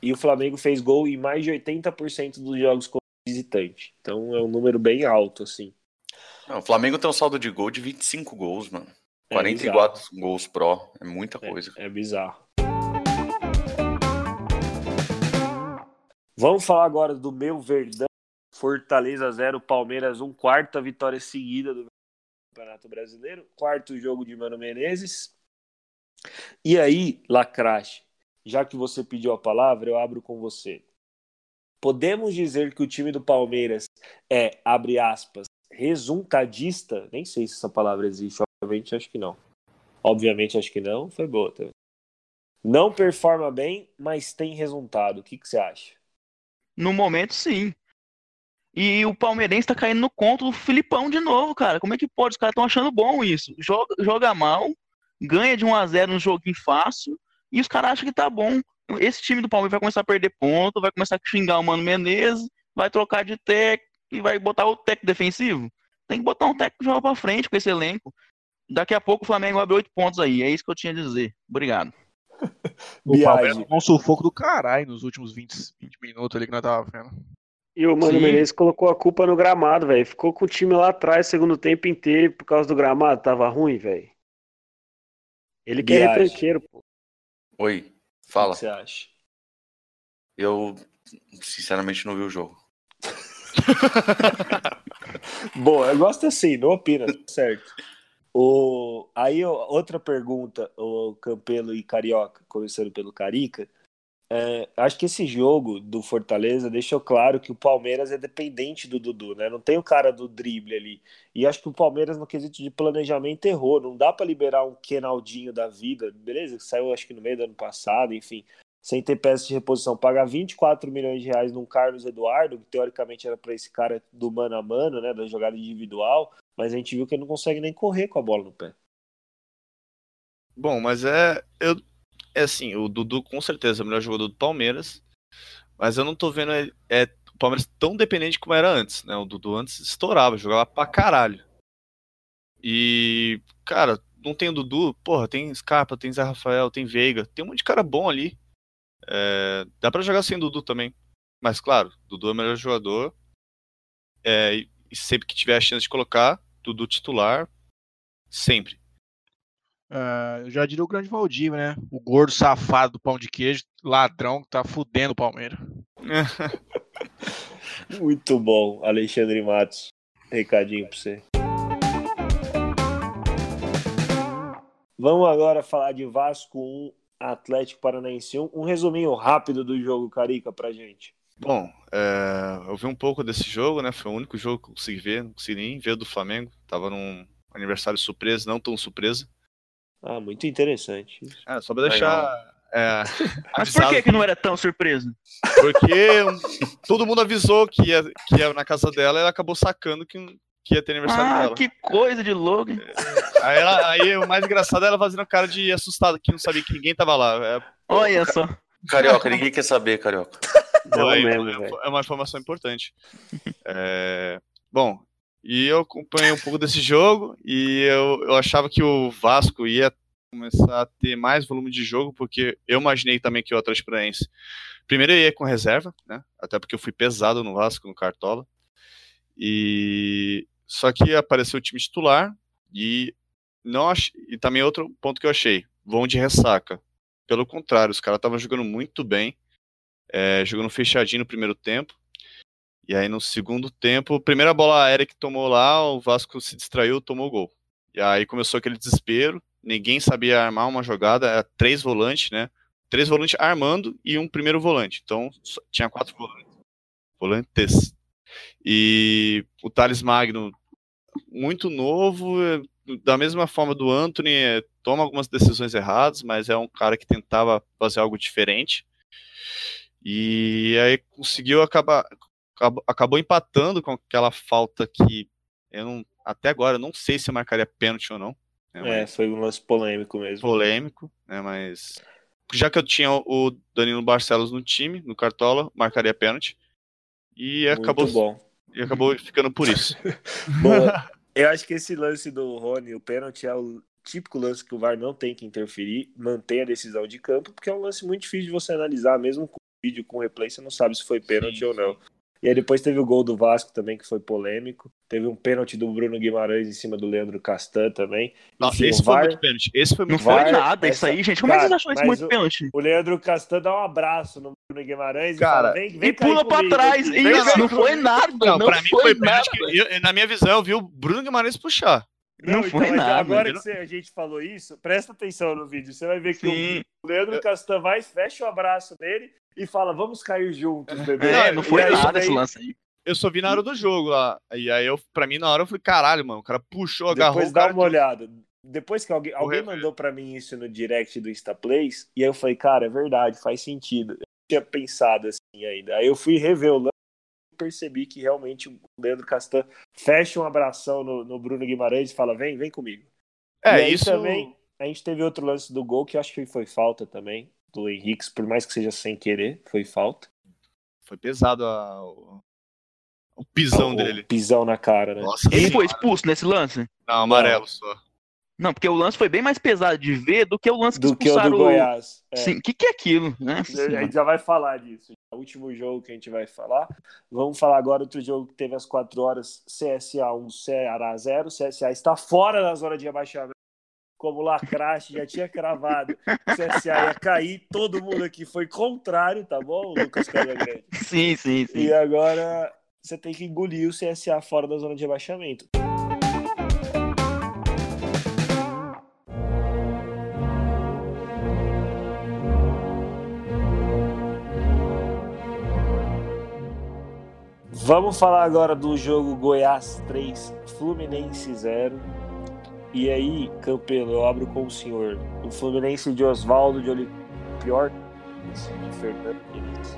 Speaker 1: E o Flamengo fez gol em mais de 80% dos jogos como visitante. Então é um número bem alto, assim.
Speaker 3: Não, o Flamengo tem um saldo de gol de 25 gols, mano.
Speaker 1: É
Speaker 3: 44 gols pró. É muita
Speaker 1: É,
Speaker 3: coisa.
Speaker 1: é bizarro. Vamos falar agora do meu Verdão. Fortaleza 0, Palmeiras 1, quarta vitória seguida do Campeonato Brasileiro, quarto jogo de Mano Menezes. E aí, Lacrache, já que você pediu a palavra, eu abro com você. Podemos dizer que o time do Palmeiras é, abre aspas, resultadista? Nem sei se essa palavra existe, obviamente acho que não. Obviamente acho que não, foi boa. Não performa bem, mas tem resultado. O que, que você acha?
Speaker 5: No momento, sim. E o palmeirense tá caindo no conto do Filipão de novo, cara. Como é que pode? Os caras estão achando bom isso. Joga, joga mal, ganha de 1 a 0 no joguinho fácil, e os caras acham que tá bom. Esse time do Palmeiras vai começar a perder ponto, vai começar a xingar o Mano Menezes, vai trocar de técnico e vai botar o técnico defensivo. Tem que botar um técnico que joga pra frente com esse elenco. Daqui a pouco o Flamengo abre oito pontos aí. É isso que eu tinha a dizer. Obrigado.
Speaker 4: O Palmeiras tomou um sufoco do caralho nos últimos 20, 20 minutos ali que nós tava vendo.
Speaker 2: E o Mano
Speaker 5: Sim.
Speaker 2: Menezes colocou a culpa no gramado, velho. Ficou com o time lá atrás, segundo tempo inteiro, por causa do gramado. Tava ruim, velho. Ele que é retranqueiro, pô.
Speaker 3: Oi,
Speaker 1: O que
Speaker 3: fala.
Speaker 1: você acha?
Speaker 3: Eu, sinceramente, não vi o jogo.
Speaker 1: Bom, eu gosto assim, não opina, certo? O... Aí, outra pergunta, o Campelo e Carioca, começando pelo Carica. É, acho que esse jogo do Fortaleza deixou claro que o Palmeiras é dependente do Dudu, né? Não tem o cara do drible ali. E acho que o Palmeiras, no quesito de planejamento, errou. Não dá para liberar um Kenaldinho da vida, beleza? Que saiu acho que no meio do ano passado, enfim, sem ter peça de reposição. Pagar 24 milhões de reais num Carlos Eduardo, que teoricamente era para esse cara do mano a mano, né? Da jogada individual, mas a gente viu que ele não consegue nem correr com a bola no pé.
Speaker 6: Bom, mas é. Eu, é assim, o Dudu com certeza é o melhor jogador do Palmeiras. Mas eu não tô vendo ele- é, o Palmeiras tão dependente como era antes, né? O Dudu antes estourava, jogava pra caralho. E, cara, não tem o Dudu, porra, tem Scarpa, tem Zé Rafael, tem Veiga, tem um monte de cara bom ali. É, dá pra jogar sem Dudu também. Mas, claro, Dudu é o melhor jogador. É, e sempre que tiver a chance de colocar, Dudu titular, sempre.
Speaker 4: Eu já diria o grande Valdívia, né? O gordo safado do pão de queijo, ladrão que tá fudendo o Palmeiras.
Speaker 1: Muito bom, Alexandre Matos. Recadinho pra você. Vamos agora falar de Vasco 1, Atlético Paranaense 1. Um resuminho rápido do jogo, Carica, pra gente.
Speaker 6: Bom, é, eu vi um pouco desse jogo, né? Foi o único jogo que eu consegui ver, não consegui nem ver do Flamengo. Tava num aniversário surpresa, não tão surpresa.
Speaker 1: Ah, muito interessante.
Speaker 6: É, só pra deixar. É,
Speaker 5: Mas por que, que não era tão surpresa?
Speaker 6: Porque todo mundo avisou que ia, que ia na casa dela e ela acabou sacando que, que ia ter aniversário
Speaker 5: Ah,
Speaker 6: dela.
Speaker 5: que coisa de louco. hein?
Speaker 6: Aí, ela- aí o mais engraçado é ela fazendo cara de assustada, que não sabia que ninguém tava lá. É,
Speaker 5: Olha só.
Speaker 3: Carioca, ninguém quer saber, Carioca.
Speaker 2: Não
Speaker 6: Foi,
Speaker 2: mesmo,
Speaker 6: é, é uma informação importante. É, bom, e eu acompanhei um pouco desse jogo e eu, eu achava que o Vasco ia começar a ter mais volume de jogo, porque eu imaginei também que o Atlético Paranaense primeiro ia com reserva, né? Até porque eu fui pesado no Vasco, no Cartola. E só que apareceu o time titular e não ach... e também outro ponto que eu achei, vão de ressaca. Pelo contrário, os caras estavam jogando muito bem é, jogando fechadinho no primeiro tempo. E aí no segundo tempo, primeira bola aérea que tomou lá, o Vasco se distraiu, tomou gol. E aí começou aquele desespero, ninguém sabia armar uma jogada, era três volantes, né? Três volantes armando e um primeiro volante. Então tinha quatro volantes. Volantes. E o Thales Magno, muito novo, é, da mesma forma do Anthony, é, toma algumas decisões erradas, mas é um cara que tentava fazer algo diferente. E aí conseguiu acabar. acabou- empatando com aquela falta que eu não. Até agora eu não sei se marcaria pênalti ou não. né,
Speaker 1: É,
Speaker 6: mas
Speaker 1: foi um lance polêmico mesmo.
Speaker 6: polêmico, né? Mas. Já que eu tinha o Danilo Barcelos no time, no Cartola, marcaria pênalti. E
Speaker 1: Muito
Speaker 6: acabou,
Speaker 1: bom.
Speaker 6: E acabou ficando por isso.
Speaker 1: Bom, eu acho que esse lance do Rony, o pênalti, é o típico lance que o VAR não tem que interferir, mantém a decisão de campo, porque é um lance muito difícil de você analisar, mesmo com vídeo, com replay, você não sabe se foi pênalti
Speaker 6: Sim,
Speaker 1: ou não. E aí depois teve o gol do Vasco também, que foi polêmico. Teve um pênalti do Bruno Guimarães em cima do Leandro Castan também.
Speaker 6: Nossa,
Speaker 1: Enfim,
Speaker 6: esse
Speaker 1: o
Speaker 6: foi
Speaker 1: VAR
Speaker 6: muito pênalti. Esse foi
Speaker 5: Não
Speaker 6: muito
Speaker 5: foi
Speaker 1: VAR,
Speaker 5: nada
Speaker 1: essa-
Speaker 5: isso aí, gente. Como é que vocês acham isso muito
Speaker 1: o-
Speaker 5: pênalti?
Speaker 1: O Leandro Castan dá um abraço no Bruno Guimarães
Speaker 6: Cara,
Speaker 1: e fala, vem, vem
Speaker 5: E pula pra
Speaker 1: comigo
Speaker 5: trás.
Speaker 1: vem
Speaker 5: Isso, não foi
Speaker 1: comigo."
Speaker 5: nada.
Speaker 6: Não,
Speaker 5: Não,
Speaker 6: pra mim
Speaker 5: foi,
Speaker 6: foi pênalti. que eu- na minha visão, eu vi o Bruno Guimarães puxar.
Speaker 5: Não
Speaker 1: então,
Speaker 5: foi
Speaker 1: mas
Speaker 5: nada,
Speaker 1: Agora que você- a gente falou isso, presta atenção no vídeo. Você vai ver que
Speaker 5: Sim.
Speaker 1: o Leandro Castan vai, fecha o abraço dele e fala: Vamos cair juntos, bebê.
Speaker 5: É, não foi
Speaker 1: aí,
Speaker 5: nada esse lance aí.
Speaker 6: Eu só vi na hora do jogo lá. E aí, eu, pra mim, na hora, eu falei, caralho, mano, o cara puxou, agarrou
Speaker 1: Depois dá uma olhada. Depois que alguém, alguém mandou pra mim isso no direct do Instaplays, e aí eu falei, cara, é verdade, faz sentido. Eu tinha pensado assim ainda. Aí eu fui rever o lance e percebi que realmente o Leandro Castan fecha um abração no, no Bruno Guimarães e fala: vem, vem comigo. E
Speaker 6: É,
Speaker 1: aí
Speaker 6: isso.
Speaker 1: também- A gente teve outro lance do gol que eu acho que foi falta também, do Henrique, por mais que seja sem querer, foi falta.
Speaker 6: Foi pesado a- o, o pisão
Speaker 1: O
Speaker 6: dele.
Speaker 1: Pisão na cara, né?
Speaker 6: Nossa,
Speaker 5: Ele foi expulso nesse lance?
Speaker 6: Não, amarelo só.
Speaker 5: Não, porque o lance foi bem mais pesado de ver do que o lance que
Speaker 1: Do que o do
Speaker 5: expulsaram
Speaker 1: Goiás. É.
Speaker 5: Sim, o que, que é aquilo? Né?
Speaker 1: A gente já vai falar disso. o último jogo que a gente vai falar. Vamos falar agora outro jogo que teve às 4 horas, CSA 1, Ceará 0. CSA está fora da zona de rebaixamento. Como Lacraste já tinha cravado, o CSA ia cair. Todo mundo aqui foi contrário, tá bom, Lucas Casagrande?
Speaker 5: Sim, sim, sim.
Speaker 1: E agora você tem que engolir o CSA fora da zona de rebaixamento. Vamos falar agora do jogo Goiás 3, Fluminense 0. E aí, Campelo, eu abro com o senhor. O Fluminense de Oswaldo de Oliveira, pior de Fernando Diniz.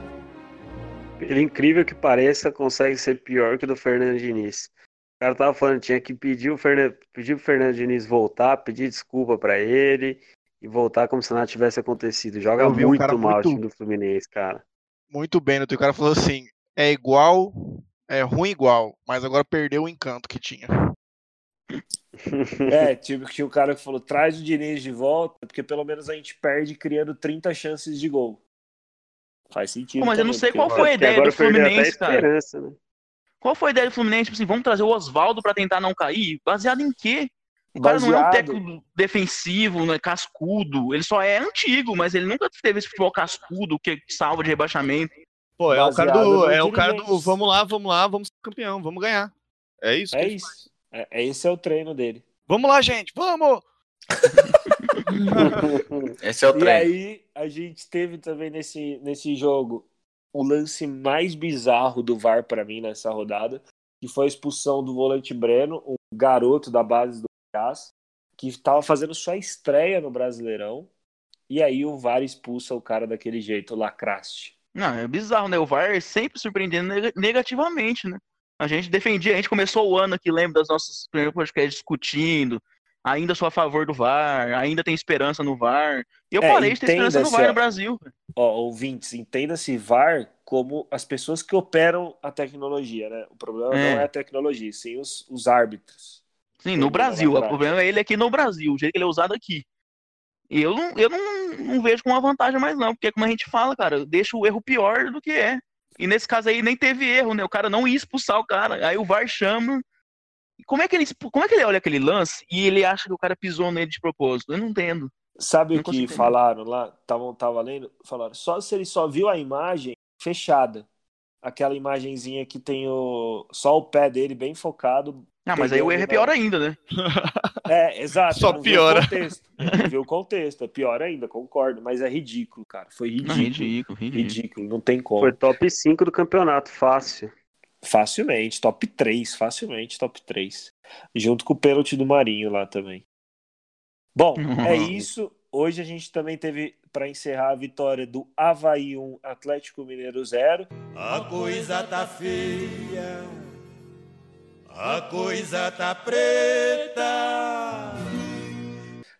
Speaker 2: Pelo incrível que pareça, consegue ser pior que o do Fernando Diniz. O cara tava falando, tinha que pedir, o Fernando, pedir pro Fernando Diniz voltar, pedir desculpa pra ele e voltar como se nada tivesse acontecido. Joga
Speaker 4: Eu um
Speaker 2: muito
Speaker 4: cara
Speaker 2: mal
Speaker 4: muito-
Speaker 2: o time do Fluminense, cara.
Speaker 4: Muito bem, o teu cara falou assim: é igual, é ruim igual, mas agora perdeu o encanto que tinha.
Speaker 1: É, tipo, tinha o cara que falou: traz o Diniz de volta, porque pelo menos a gente perde criando 30 chances de gol. Faz sentido.
Speaker 5: Pô, mas eu não
Speaker 1: também,
Speaker 5: sei qual foi a ideia do Fluminense, cara.
Speaker 2: né?
Speaker 5: Qual foi a ideia do Fluminense? Tipo assim, vamos trazer o Oswaldo pra tentar não cair? Baseado em quê? O cara não é um
Speaker 1: Baseado-
Speaker 5: técnico defensivo, não é cascudo. Ele só é antigo, mas ele nunca teve esse futebol cascudo que salva de rebaixamento.
Speaker 6: Pô, é o cara
Speaker 1: Baseado
Speaker 6: do. É o cara do. Vamos lá, vamos lá, vamos ser campeão, vvamos ganhar. É isso?
Speaker 1: É isso. É, é- esse é o treino dele.
Speaker 6: Vamos lá, gente, vamos!
Speaker 3: Esse é o
Speaker 1: E
Speaker 3: treino.
Speaker 1: aí, a gente teve também nesse, nesse jogo o lance mais bizarro do VAR pra mim nessa rodada, que foi a expulsão do volante Breno, um garoto da base do Goiás, que estava fazendo sua estreia no Brasileirão. E aí o VAR expulsa o cara daquele jeito, o Lacraste.
Speaker 5: Não, é bizarro, né? O VAR sempre surpreendendo neg- negativamente, né? A gente defendia, a gente começou o ano aqui, lembra das nossas primeiros podcasts discutindo. Ainda sou a favor do VAR, ainda tem esperança no VAR. E eu
Speaker 1: É,
Speaker 5: parei de ter esperança no VAR
Speaker 1: ó.
Speaker 5: no Brasil.
Speaker 1: Ó, ouvintes, entenda-se VAR como as pessoas que operam a tecnologia, né? O problema
Speaker 5: É.
Speaker 1: não é a tecnologia, sim os, os árbitros.
Speaker 5: Sim, no Brasil. O problema é ele aqui no Brasil, o jeito que ele é usado aqui. E eu não, eu não, não vejo como uma vantagem mais, não, porque como a gente fala, cara, deixa o erro pior do que é. E nesse caso aí nem teve erro, né? O cara não ia expulsar o cara. Aí o VAR chama. Como é que ele, como é que ele olha aquele lance e ele acha que o cara pisou nele de propósito? Eu não entendo.
Speaker 1: Sabe
Speaker 5: Não
Speaker 1: o que falaram lá? Tavam, tava lendo? Falaram, só se ele só viu a imagem fechada. Aquela imagenzinha que tem o, só o pé dele bem focado.
Speaker 5: Ah, mas aí o erro é pior ainda, né?
Speaker 1: É, exato.
Speaker 6: Só
Speaker 1: não viu
Speaker 6: piora.
Speaker 1: o contexto. Não viu o contexto. É pior ainda, concordo. Mas é ridículo, cara. Foi
Speaker 5: Não,
Speaker 1: ridículo.
Speaker 5: ridículo, ridículo.
Speaker 1: Ridículo, não tem como.
Speaker 2: Foi top 5 do campeonato, fácil.
Speaker 1: Facilmente, top 3, facilmente top 3. Junto com o pênalti do Marinho lá também. Bom, é isso. Hoje a gente também teve, para encerrar, a vitória do Havaí 1, Atlético Mineiro 0.
Speaker 10: A coisa tá feia, a coisa tá preta.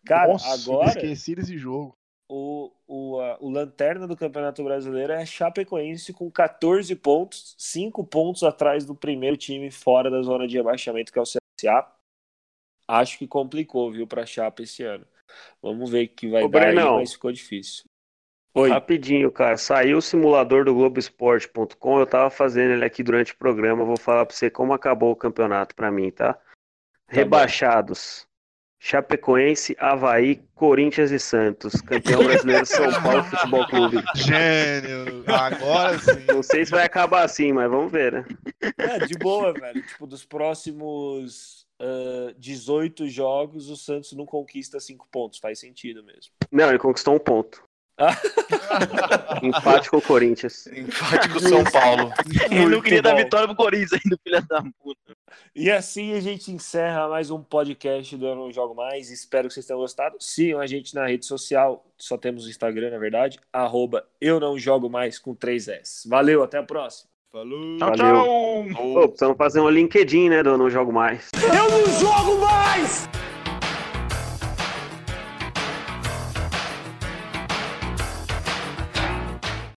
Speaker 1: Cara,
Speaker 4: Nossa,
Speaker 1: agora
Speaker 4: esqueci desse jogo.
Speaker 1: o, o, a- o lanterna do Campeonato Brasileiro é Chapecoense com 14 pontos, 5 pontos atrás do primeiro time fora da zona de rebaixamento, que é o CSA. Acho que complicou, viu, pra Chape esse ano. Vamos ver o que vai
Speaker 2: Ô,
Speaker 1: dar aí,
Speaker 2: Brenão.
Speaker 1: mas ficou difícil. Oi.
Speaker 2: Rapidinho, cara. Saiu o simulador do Globoesporte.com. Eu tava fazendo ele aqui durante o programa. Vou falar pra você como acabou o campeonato pra mim, tá? Rebaixados. Chapecoense, Havaí, Corinthians e Santos. Campeão brasileiro São Paulo Futebol Clube.
Speaker 4: Gênio, agora sim.
Speaker 2: Não sei se vai acabar assim, mas vamos ver, né?
Speaker 1: É, de boa, velho. Tipo, dos próximos ah, 18 jogos, o Santos não conquista 5 pontos. Faz sentido mesmo.
Speaker 2: Não, ele conquistou um ponto. Com o Corinthians.
Speaker 3: Empate com o São Paulo.
Speaker 5: Ele não queria dar
Speaker 1: bom.
Speaker 5: vitória pro Corinthians ainda, filha da puta.
Speaker 1: E assim a gente encerra mais um podcast do Eu Não Jogo Mais. Espero que vocês tenham gostado. Sigam a gente na rede social. Só temos o Instagram, na verdade. Arroba Eu Não Jogo Mais com 3S. Valeu, até a próxima.
Speaker 6: Falou!
Speaker 5: Tchau,
Speaker 2: Valeu.
Speaker 5: tchau!
Speaker 2: Pô, precisamos fazer um LinkedIn, né, do Eu Não Jogo Mais.
Speaker 10: Eu não jogo mais!